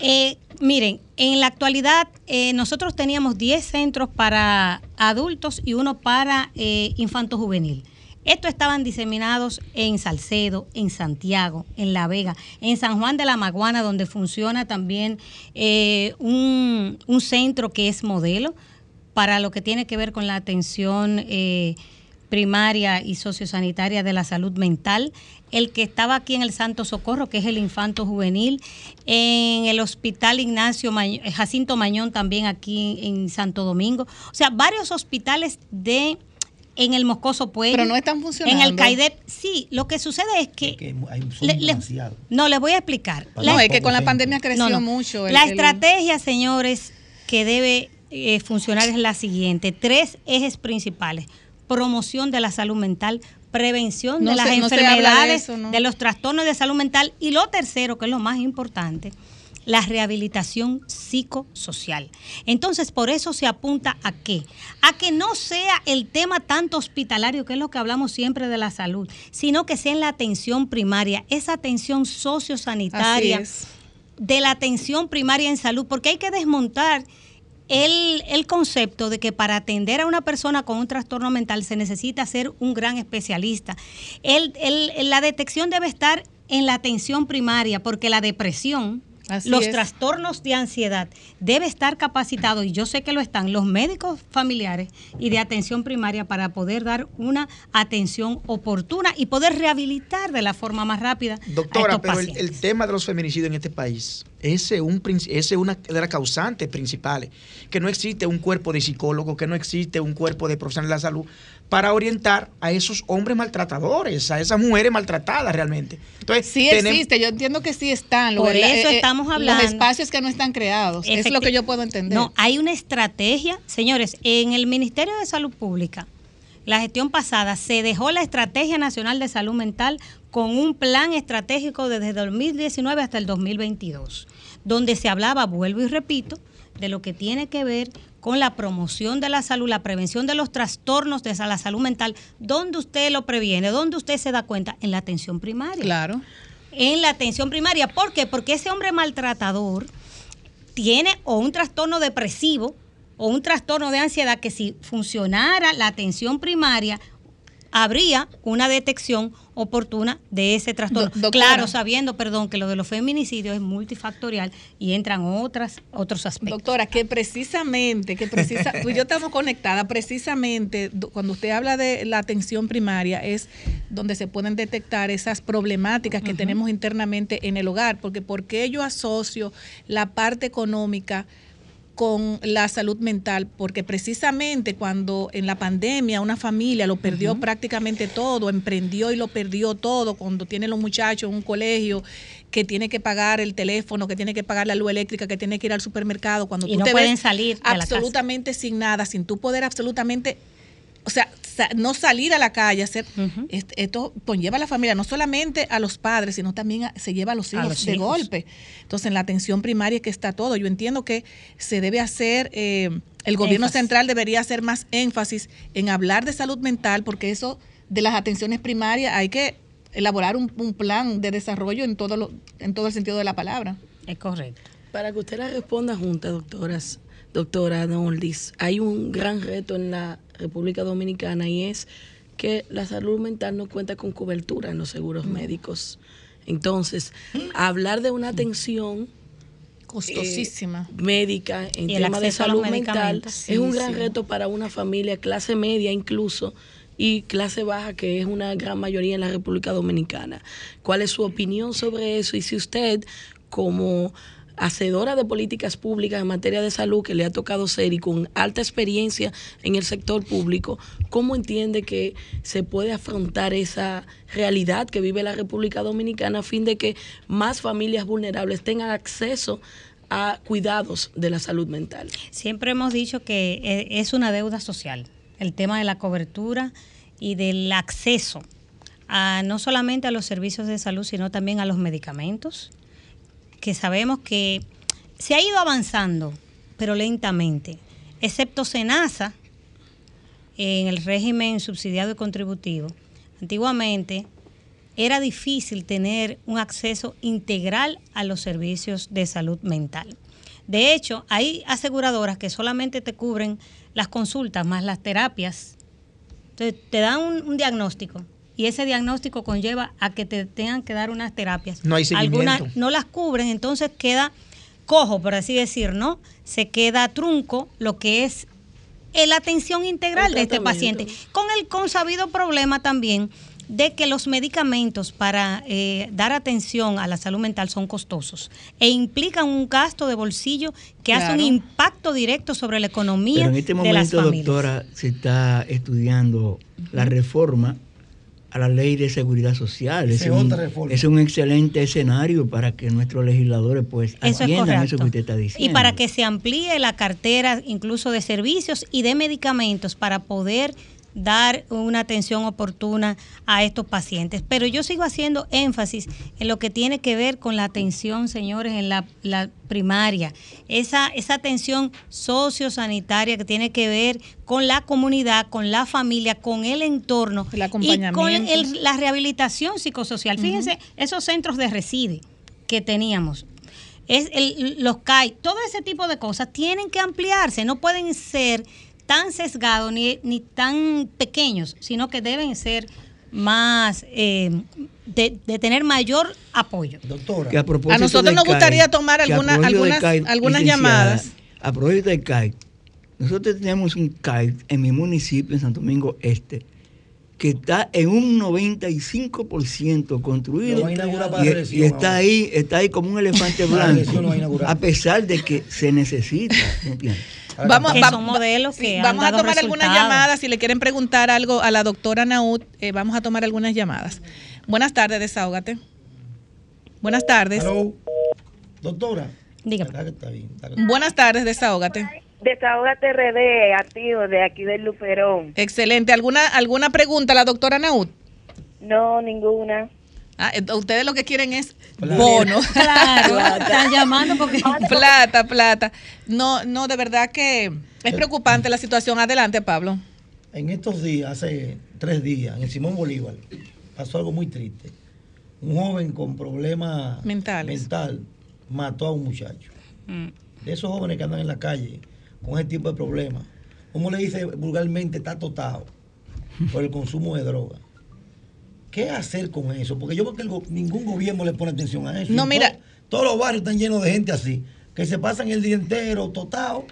Eh, miren, en la actualidad eh, nosotros teníamos 10 centros para adultos y uno para eh, infanto juvenil. Estos estaban diseminados en Salcedo, en Santiago, en La Vega, en San Juan de la Maguana, donde funciona también eh, un, centro que es modelo para lo que tiene que ver con la atención eh, primaria y sociosanitaria de la salud mental. El que estaba aquí en el Santo Socorro, que es el Infanto Juvenil, en el Hospital Ignacio Jacinto Mañón, también aquí en Santo Domingo. O sea, varios hospitales de en el Moscoso Pueblo. Pero no están En funcionando. el CAIDEP, sí. Lo que sucede es que... Son Le- le- demasiados. no, les voy a explicar. No, es que con la pandemia creció mucho el- la el- estrategia, señores, que debe eh, funcionar es la siguiente. Tres ejes principales. Promoción de la salud mental, prevención No de las se- no de enfermedades, eso, ¿no? de los trastornos de salud mental y lo tercero, que es lo más importante, la rehabilitación psicosocial. Entonces, por eso se apunta a qué? A que no sea el tema tanto hospitalario, que es lo que hablamos siempre de la salud, sino que sea en la atención primaria, esa atención sociosanitaria de la atención primaria en salud, porque hay que desmontar el, el concepto de que para atender a una persona con un trastorno mental se necesita ser un gran especialista. El- el- la detección debe estar en la atención primaria, porque la depresión, Así los es. trastornos de ansiedad, debe estar capacitado, y yo sé que lo están, los médicos familiares y de atención primaria para poder dar una atención oportuna y poder rehabilitar de la forma más rápida. a Doctora, estos pero el, tema de los feminicidios en este país Ese es un, es una de las causantes principales. Que no existe un cuerpo de psicólogo, que no existe un cuerpo de profesionales de la salud para orientar a esos hombres maltratadores, a esas mujeres maltratadas realmente. Entonces, Sí tenemos- existe, yo entiendo que sí están. Por la- eso eh, eh, estamos hablando. Los espacios que no están creados. Es lo Efecti- que yo puedo entender. No, hay una estrategia. Señores, en el Ministerio de Salud Pública, la gestión pasada se dejó la Estrategia Nacional de Salud Mental con un plan estratégico desde 2019 hasta el 2022, donde se hablaba, vuelvo y repito, de lo que tiene que ver con la promoción de la salud, la prevención de los trastornos de la salud mental, donde usted lo previene, donde usted se da cuenta, en la atención primaria. Claro. En la atención primaria. ¿Por qué? Porque ese hombre maltratador tiene o un trastorno depresivo o un trastorno de ansiedad que si funcionara la atención primaria, habría una detección oportuna de ese trastorno. Do- doctora. claro, sabiendo, perdón, que lo de los feminicidios es multifactorial y entran otras, otros aspectos. Doctora, que precisamente, que precisa, tú y yo estamos conectadas, precisamente do- cuando usted habla de la atención primaria es donde se pueden detectar esas problemáticas que tenemos internamente en el hogar, porque ¿por qué yo asocio la parte económica con la salud mental, porque precisamente cuando en la pandemia una familia lo perdió prácticamente todo, emprendió y lo perdió todo, cuando tiene los muchachos en un colegio que tiene que pagar el teléfono, que tiene que pagar la luz eléctrica, que tiene que ir al supermercado, cuando Y tú no te pueden ves salir absolutamente sin nada, sin tú poder absolutamente o sea, sa- no salir a la calle, hacer est- esto conlleva a la familia, no solamente a los padres, sino también a- se lleva a los A hijos los de hijos. golpe. Entonces, en la atención primaria es que está todo. Yo entiendo que se debe hacer, eh, el gobierno Énfasis. central debería hacer más énfasis en hablar de salud mental, porque eso de las atenciones primarias hay que elaborar un, un plan de desarrollo en todo, lo, en todo el sentido de la palabra. Es correcto. Para que usted la responda junta, doctoras, doctora Noldis, hay un gran reto en la República Dominicana y es que la salud mental no cuenta con cobertura en los seguros médicos. Entonces, hablar de una atención Costosísima. eh, médica en temas de salud mental es un gran sí. reto para una familia clase media incluso y clase baja que es una gran mayoría en la República Dominicana. ¿Cuál es su opinión sobre eso? Y si usted como hacedora de políticas públicas en materia de salud que le ha tocado ser y con alta experiencia en el sector público, ¿cómo entiende que se puede afrontar esa realidad que vive la República Dominicana a fin de que más familias vulnerables tengan acceso a cuidados de la salud mental? Siempre hemos dicho que eh, es una deuda social, el tema de la cobertura y del acceso a no solamente a los servicios de salud, sino también a los medicamentos, que sabemos que se ha ido avanzando, pero lentamente, excepto Senasa, en el régimen subsidiado y contributivo. Antiguamente era difícil tener un acceso integral a los servicios de salud mental. De hecho, hay aseguradoras que solamente te cubren las consultas más las terapias. Entonces, te dan un, un diagnóstico y ese diagnóstico conlleva a que te tengan que dar unas terapias. No hay Algunas seguimiento. no las cubren, entonces queda cojo, por así decir, ¿no? Se queda trunco lo que es eh, la atención integral de este paciente. Con el consabido problema también de que los medicamentos para eh, dar atención a la salud mental son costosos e implican un gasto de bolsillo que hace un impacto directo sobre la economía Pero en este de las momento, familias. doctora, se está estudiando la reforma a la ley de seguridad social. Es un, otra reforma. es un excelente escenario para que nuestros legisladores pues Eso es atiendan eso que usted está diciendo. Y para que se amplíe la cartera incluso de servicios y de medicamentos para poder dar una atención oportuna a estos pacientes. Pero yo sigo haciendo énfasis en lo que tiene que ver con la atención, señores, en la, la primaria. Esa, esa atención sociosanitaria que tiene que ver con la comunidad, con la familia, con el entorno y con el- la rehabilitación psicosocial. Fíjense, esos centros de reside que teníamos, es el- los CAI, todo ese tipo de cosas tienen que ampliarse, no pueden ser tan sesgados ni, ni tan pequeños, sino que deben ser más, eh, de, de tener mayor apoyo. Doctora. Que a, propósito A nosotros nos gustaría CAI, tomar alguna- algunas- CAI, algunas llamadas. A propósito del CAI, nosotros tenemos un CAI en mi municipio, en Santo Domingo Este, que está en un 95% construido y, elección y está ahora. ahí, está ahí como un elefante blanco, a pesar de que se necesita. ¿me entiendes? Vamos, Que va- son modelos sí, que han vamos a tomar algunas llamadas. Si le quieren preguntar algo a la doctora Naud, eh, vamos a tomar algunas llamadas. Buenas tardes, desahógate. Buenas tardes. Hello. Doctora. Dígame. ¿Verdad que está bien? Está bien. Buenas tardes, desahógate. Desahógate RD, activo de aquí del Luperón. Excelente. ¿Alguna, alguna pregunta a la doctora Naud? No, ninguna. Ah, eh, ustedes lo que quieren es bono. Claro, están llamando porque plata, plata. No, no, de verdad que es preocupante la situación. Adelante, Pablo. En estos días, hace tres días, en el Simón Bolívar, pasó algo muy triste. Un joven con problemas Mentales. mental mató a un muchacho. De esos jóvenes que andan en la calle con ese tipo de problemas. Como le dice vulgarmente, está totado por el consumo de droga. ¿Qué hacer con eso? Porque yo veo que el go- ningún gobierno le pone atención a eso. No, Y mira. to- todos los barrios están llenos de gente así, que se pasan el día entero totado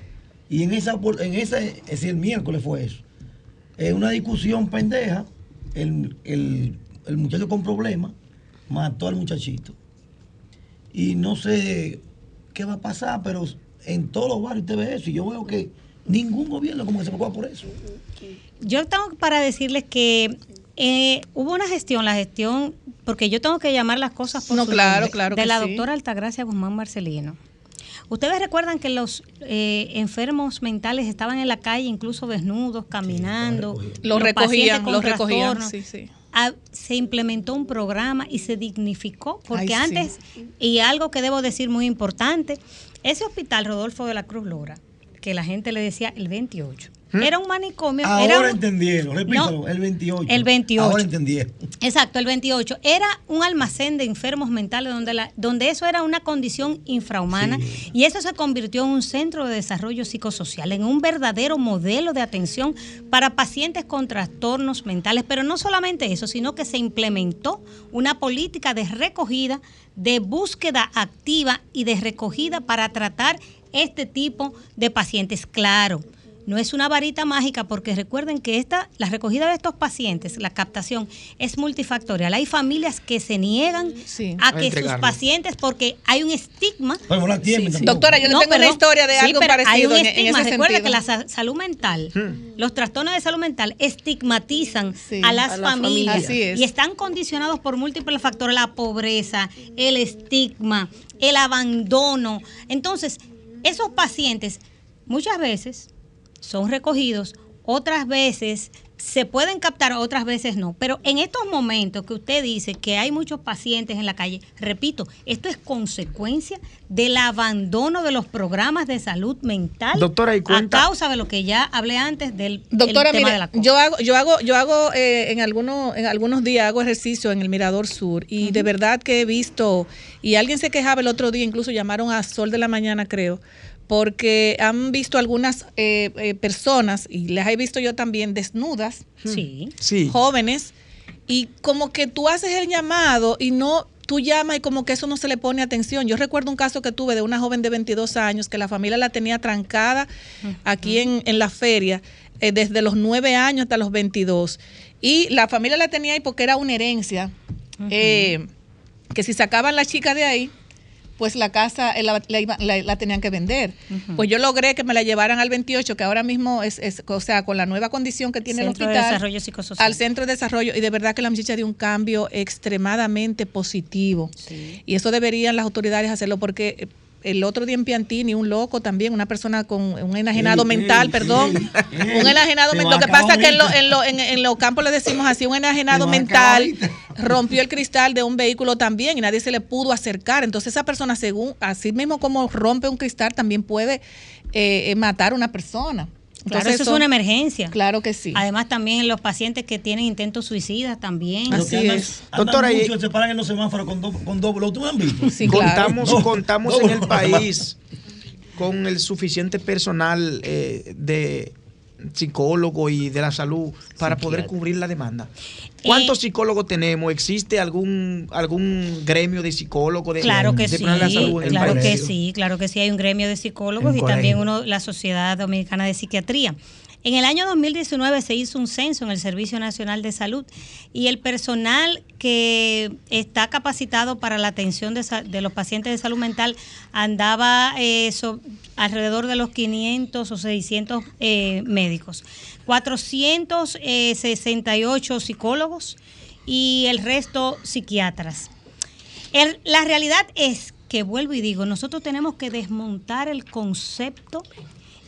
y en esa, en esa, es decir, el miércoles fue eso. En una discusión pendeja, el, el- el muchacho con problemas mató al muchachito. Y no sé qué va a pasar, pero en todos los barrios usted ve eso. Y yo veo que ningún gobierno como que se preocupa por eso. Yo tengo para decirles que eh, hubo una gestión, la gestión, porque yo tengo que llamar las cosas por No, su claro, nombre, claro de la sí. doctora Altagracia Guzmán Marcelino. Ustedes recuerdan que los eh, enfermos mentales estaban en la calle, incluso desnudos, caminando. Los pacientes recogían, con los recogían. Sí, sí. Ah, se implementó un programa y se dignificó, porque Ay, sí. antes, y algo que debo decir muy importante, ese hospital Rodolfo de la Cruz Lora, que la gente le decía el 28, era un manicomio. era. Ahora un- entendieron, repítalo, No, el 28. el 28. Ahora entendieron. Exacto, el 28. Era un almacén de enfermos mentales donde, la, donde eso era una condición infrahumana y eso se convirtió en un centro de desarrollo psicosocial, en un verdadero modelo de atención para pacientes con trastornos mentales. Pero no solamente eso, sino que se implementó una política de recogida, de búsqueda activa y de recogida para tratar este tipo de pacientes. Claro. No es una varita mágica porque recuerden que esta, la recogida de estos pacientes, la captación es multifactorial. Hay familias que se niegan a A que sus pacientes, porque hay un estigma. Bueno, la tienen Sí, sí. tampoco. Doctora, yo le tengo una historia de algo pero Hay parecido un en- en estigma. ese Recuerda sentido. que la sa- salud mental, los trastornos de salud mental estigmatizan a las a la familias familia. Así es. y están condicionados por múltiples factores, la pobreza, el estigma, el abandono. Entonces, esos pacientes muchas veces son recogidos, otras veces se pueden captar, otras veces no. Pero en estos momentos que usted dice que hay muchos pacientes en la calle, repito, esto es consecuencia del abandono de los programas de salud mental Doctora, y cuenta- a causa de lo que ya hablé antes del el Doctora, tema mire, de la cosa. yo hago, yo hago, yo hago eh, en algunos, en algunos días hago ejercicio en el Mirador Sur y de verdad que he visto y alguien se quejaba el otro día, incluso llamaron a Sol de la mañana, creo, porque han visto algunas eh, eh, personas y las he visto yo también desnudas, sí, Sí. jóvenes y como que tú haces el llamado y no tú llamas y como que eso no se le pone atención. Yo recuerdo un caso que tuve de una joven de 22 años que la familia la tenía trancada aquí en, en la feria eh, desde los 9 años hasta los 22. Y la familia la tenía ahí porque era una herencia, eh, que si sacaban la chica de ahí, pues la casa eh, la, la la- la tenían que vender. Pues yo logré que me la llevaran al 28, que ahora mismo es, es o sea, con la nueva condición que tiene Centro el de hospital. Desarrollo Psicosocial. Al centro de desarrollo, y de verdad que la muchacha dio un cambio extremadamente positivo. Y eso deberían las autoridades hacerlo porque eh, el otro día en Piantini, un loco también, una persona con un enajenado mental, perdón, un enajenado mental. Lo que pasa es que en, lo- en, lo- en- en los campos le decimos así, un enajenado mental rompió el cristal de un vehículo también y nadie se le pudo acercar. Entonces esa persona, según así mismo como rompe un cristal, también puede eh, eh, matar a una persona. Claro, Entonces, eso es una emergencia. Claro que sí. Además, también los pacientes que tienen intentos suicidas también. Andan- andan Doctora, y- se paran en los semáforos con, do- con doble. ¿Ustedes han visto? contamos No, contamos doble en el país con el suficiente personal eh, de psicólogo y de la salud para poder cubrir la demanda. ¿Cuántos psicólogos tenemos? ¿Existe algún algún gremio de psicólogos de, Claro que de sí, la salud en el claro que sí, claro que sí. Hay un gremio de psicólogos En y colegio. también uno, la Sociedad Dominicana de Psiquiatría. En el año 2019 se hizo un censo en el Servicio Nacional de Salud y el personal que está capacitado para la atención de, los pacientes de salud mental andaba eh, alrededor de los 500 o 600 eh, médicos, 468 psicólogos y el resto psiquiatras. La realidad es que, vuelvo y digo, nosotros tenemos que desmontar el concepto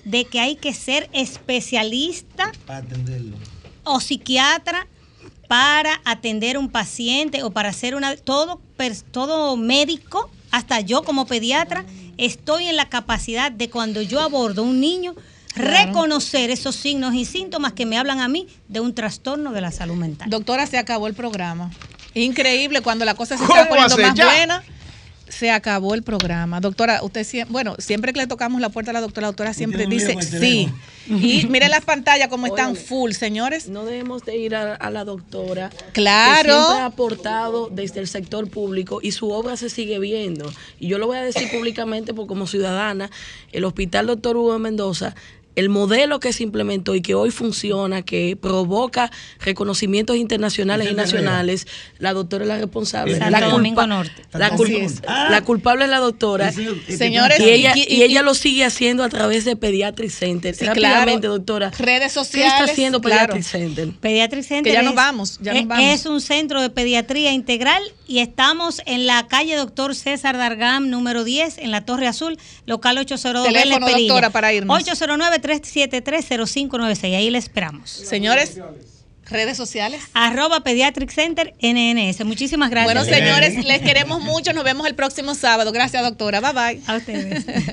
de que hay que ser especialista Para atenderlo. o psiquiatra para atender un paciente o para hacer una todo todo médico hasta yo como pediatra estoy en la capacidad de cuando yo abordo un niño Claro. reconocer esos signos y síntomas que me hablan a mí de un trastorno de la salud mental. Doctora, se acabó el programa. Increíble cuando la cosa se ¿Cómo está poniendo más ya? buena. Se acabó el programa. Doctora, usted siempre, bueno, siempre que le tocamos la puerta a la doctora, la doctora siempre dice sí. Y miren las pantallas como están full, señores. No debemos de ir a, a la doctora. Claro. Que siempre ha aportado desde el sector público y su obra se sigue viendo. Y yo lo voy a decir públicamente porque como ciudadana, el Hospital Doctor Hugo Mendoza el modelo que se implementó y que hoy funciona, que provoca reconocimientos internacionales y nacionales, la doctora es la responsable. Santo la, Domingo Norte. la, culpa- es. la culpable es la doctora. Señores, y ella, y- y- y ella lo sigue haciendo a través de Pediatric Center. Sí, Rápidamente, claro. doctora. Redes ¿Qué sociales. está haciendo claro. Pediatric Center? Pediatric Center Que ya nos es- vamos, ya nos es- vamos. Es un centro de pediatría integral y estamos en la calle Doctor César Dargam, número 10, en la Torre Azul, local 802 de Teléfono, doctora, para irnos. 809-373-0596. Ahí le esperamos. Señores, redes sociales. Arroba Pediatric Center NNS. Muchísimas gracias. Bueno, señores, les queremos mucho. Nos vemos el próximo sábado. Gracias, doctora. Bye bye. A ustedes.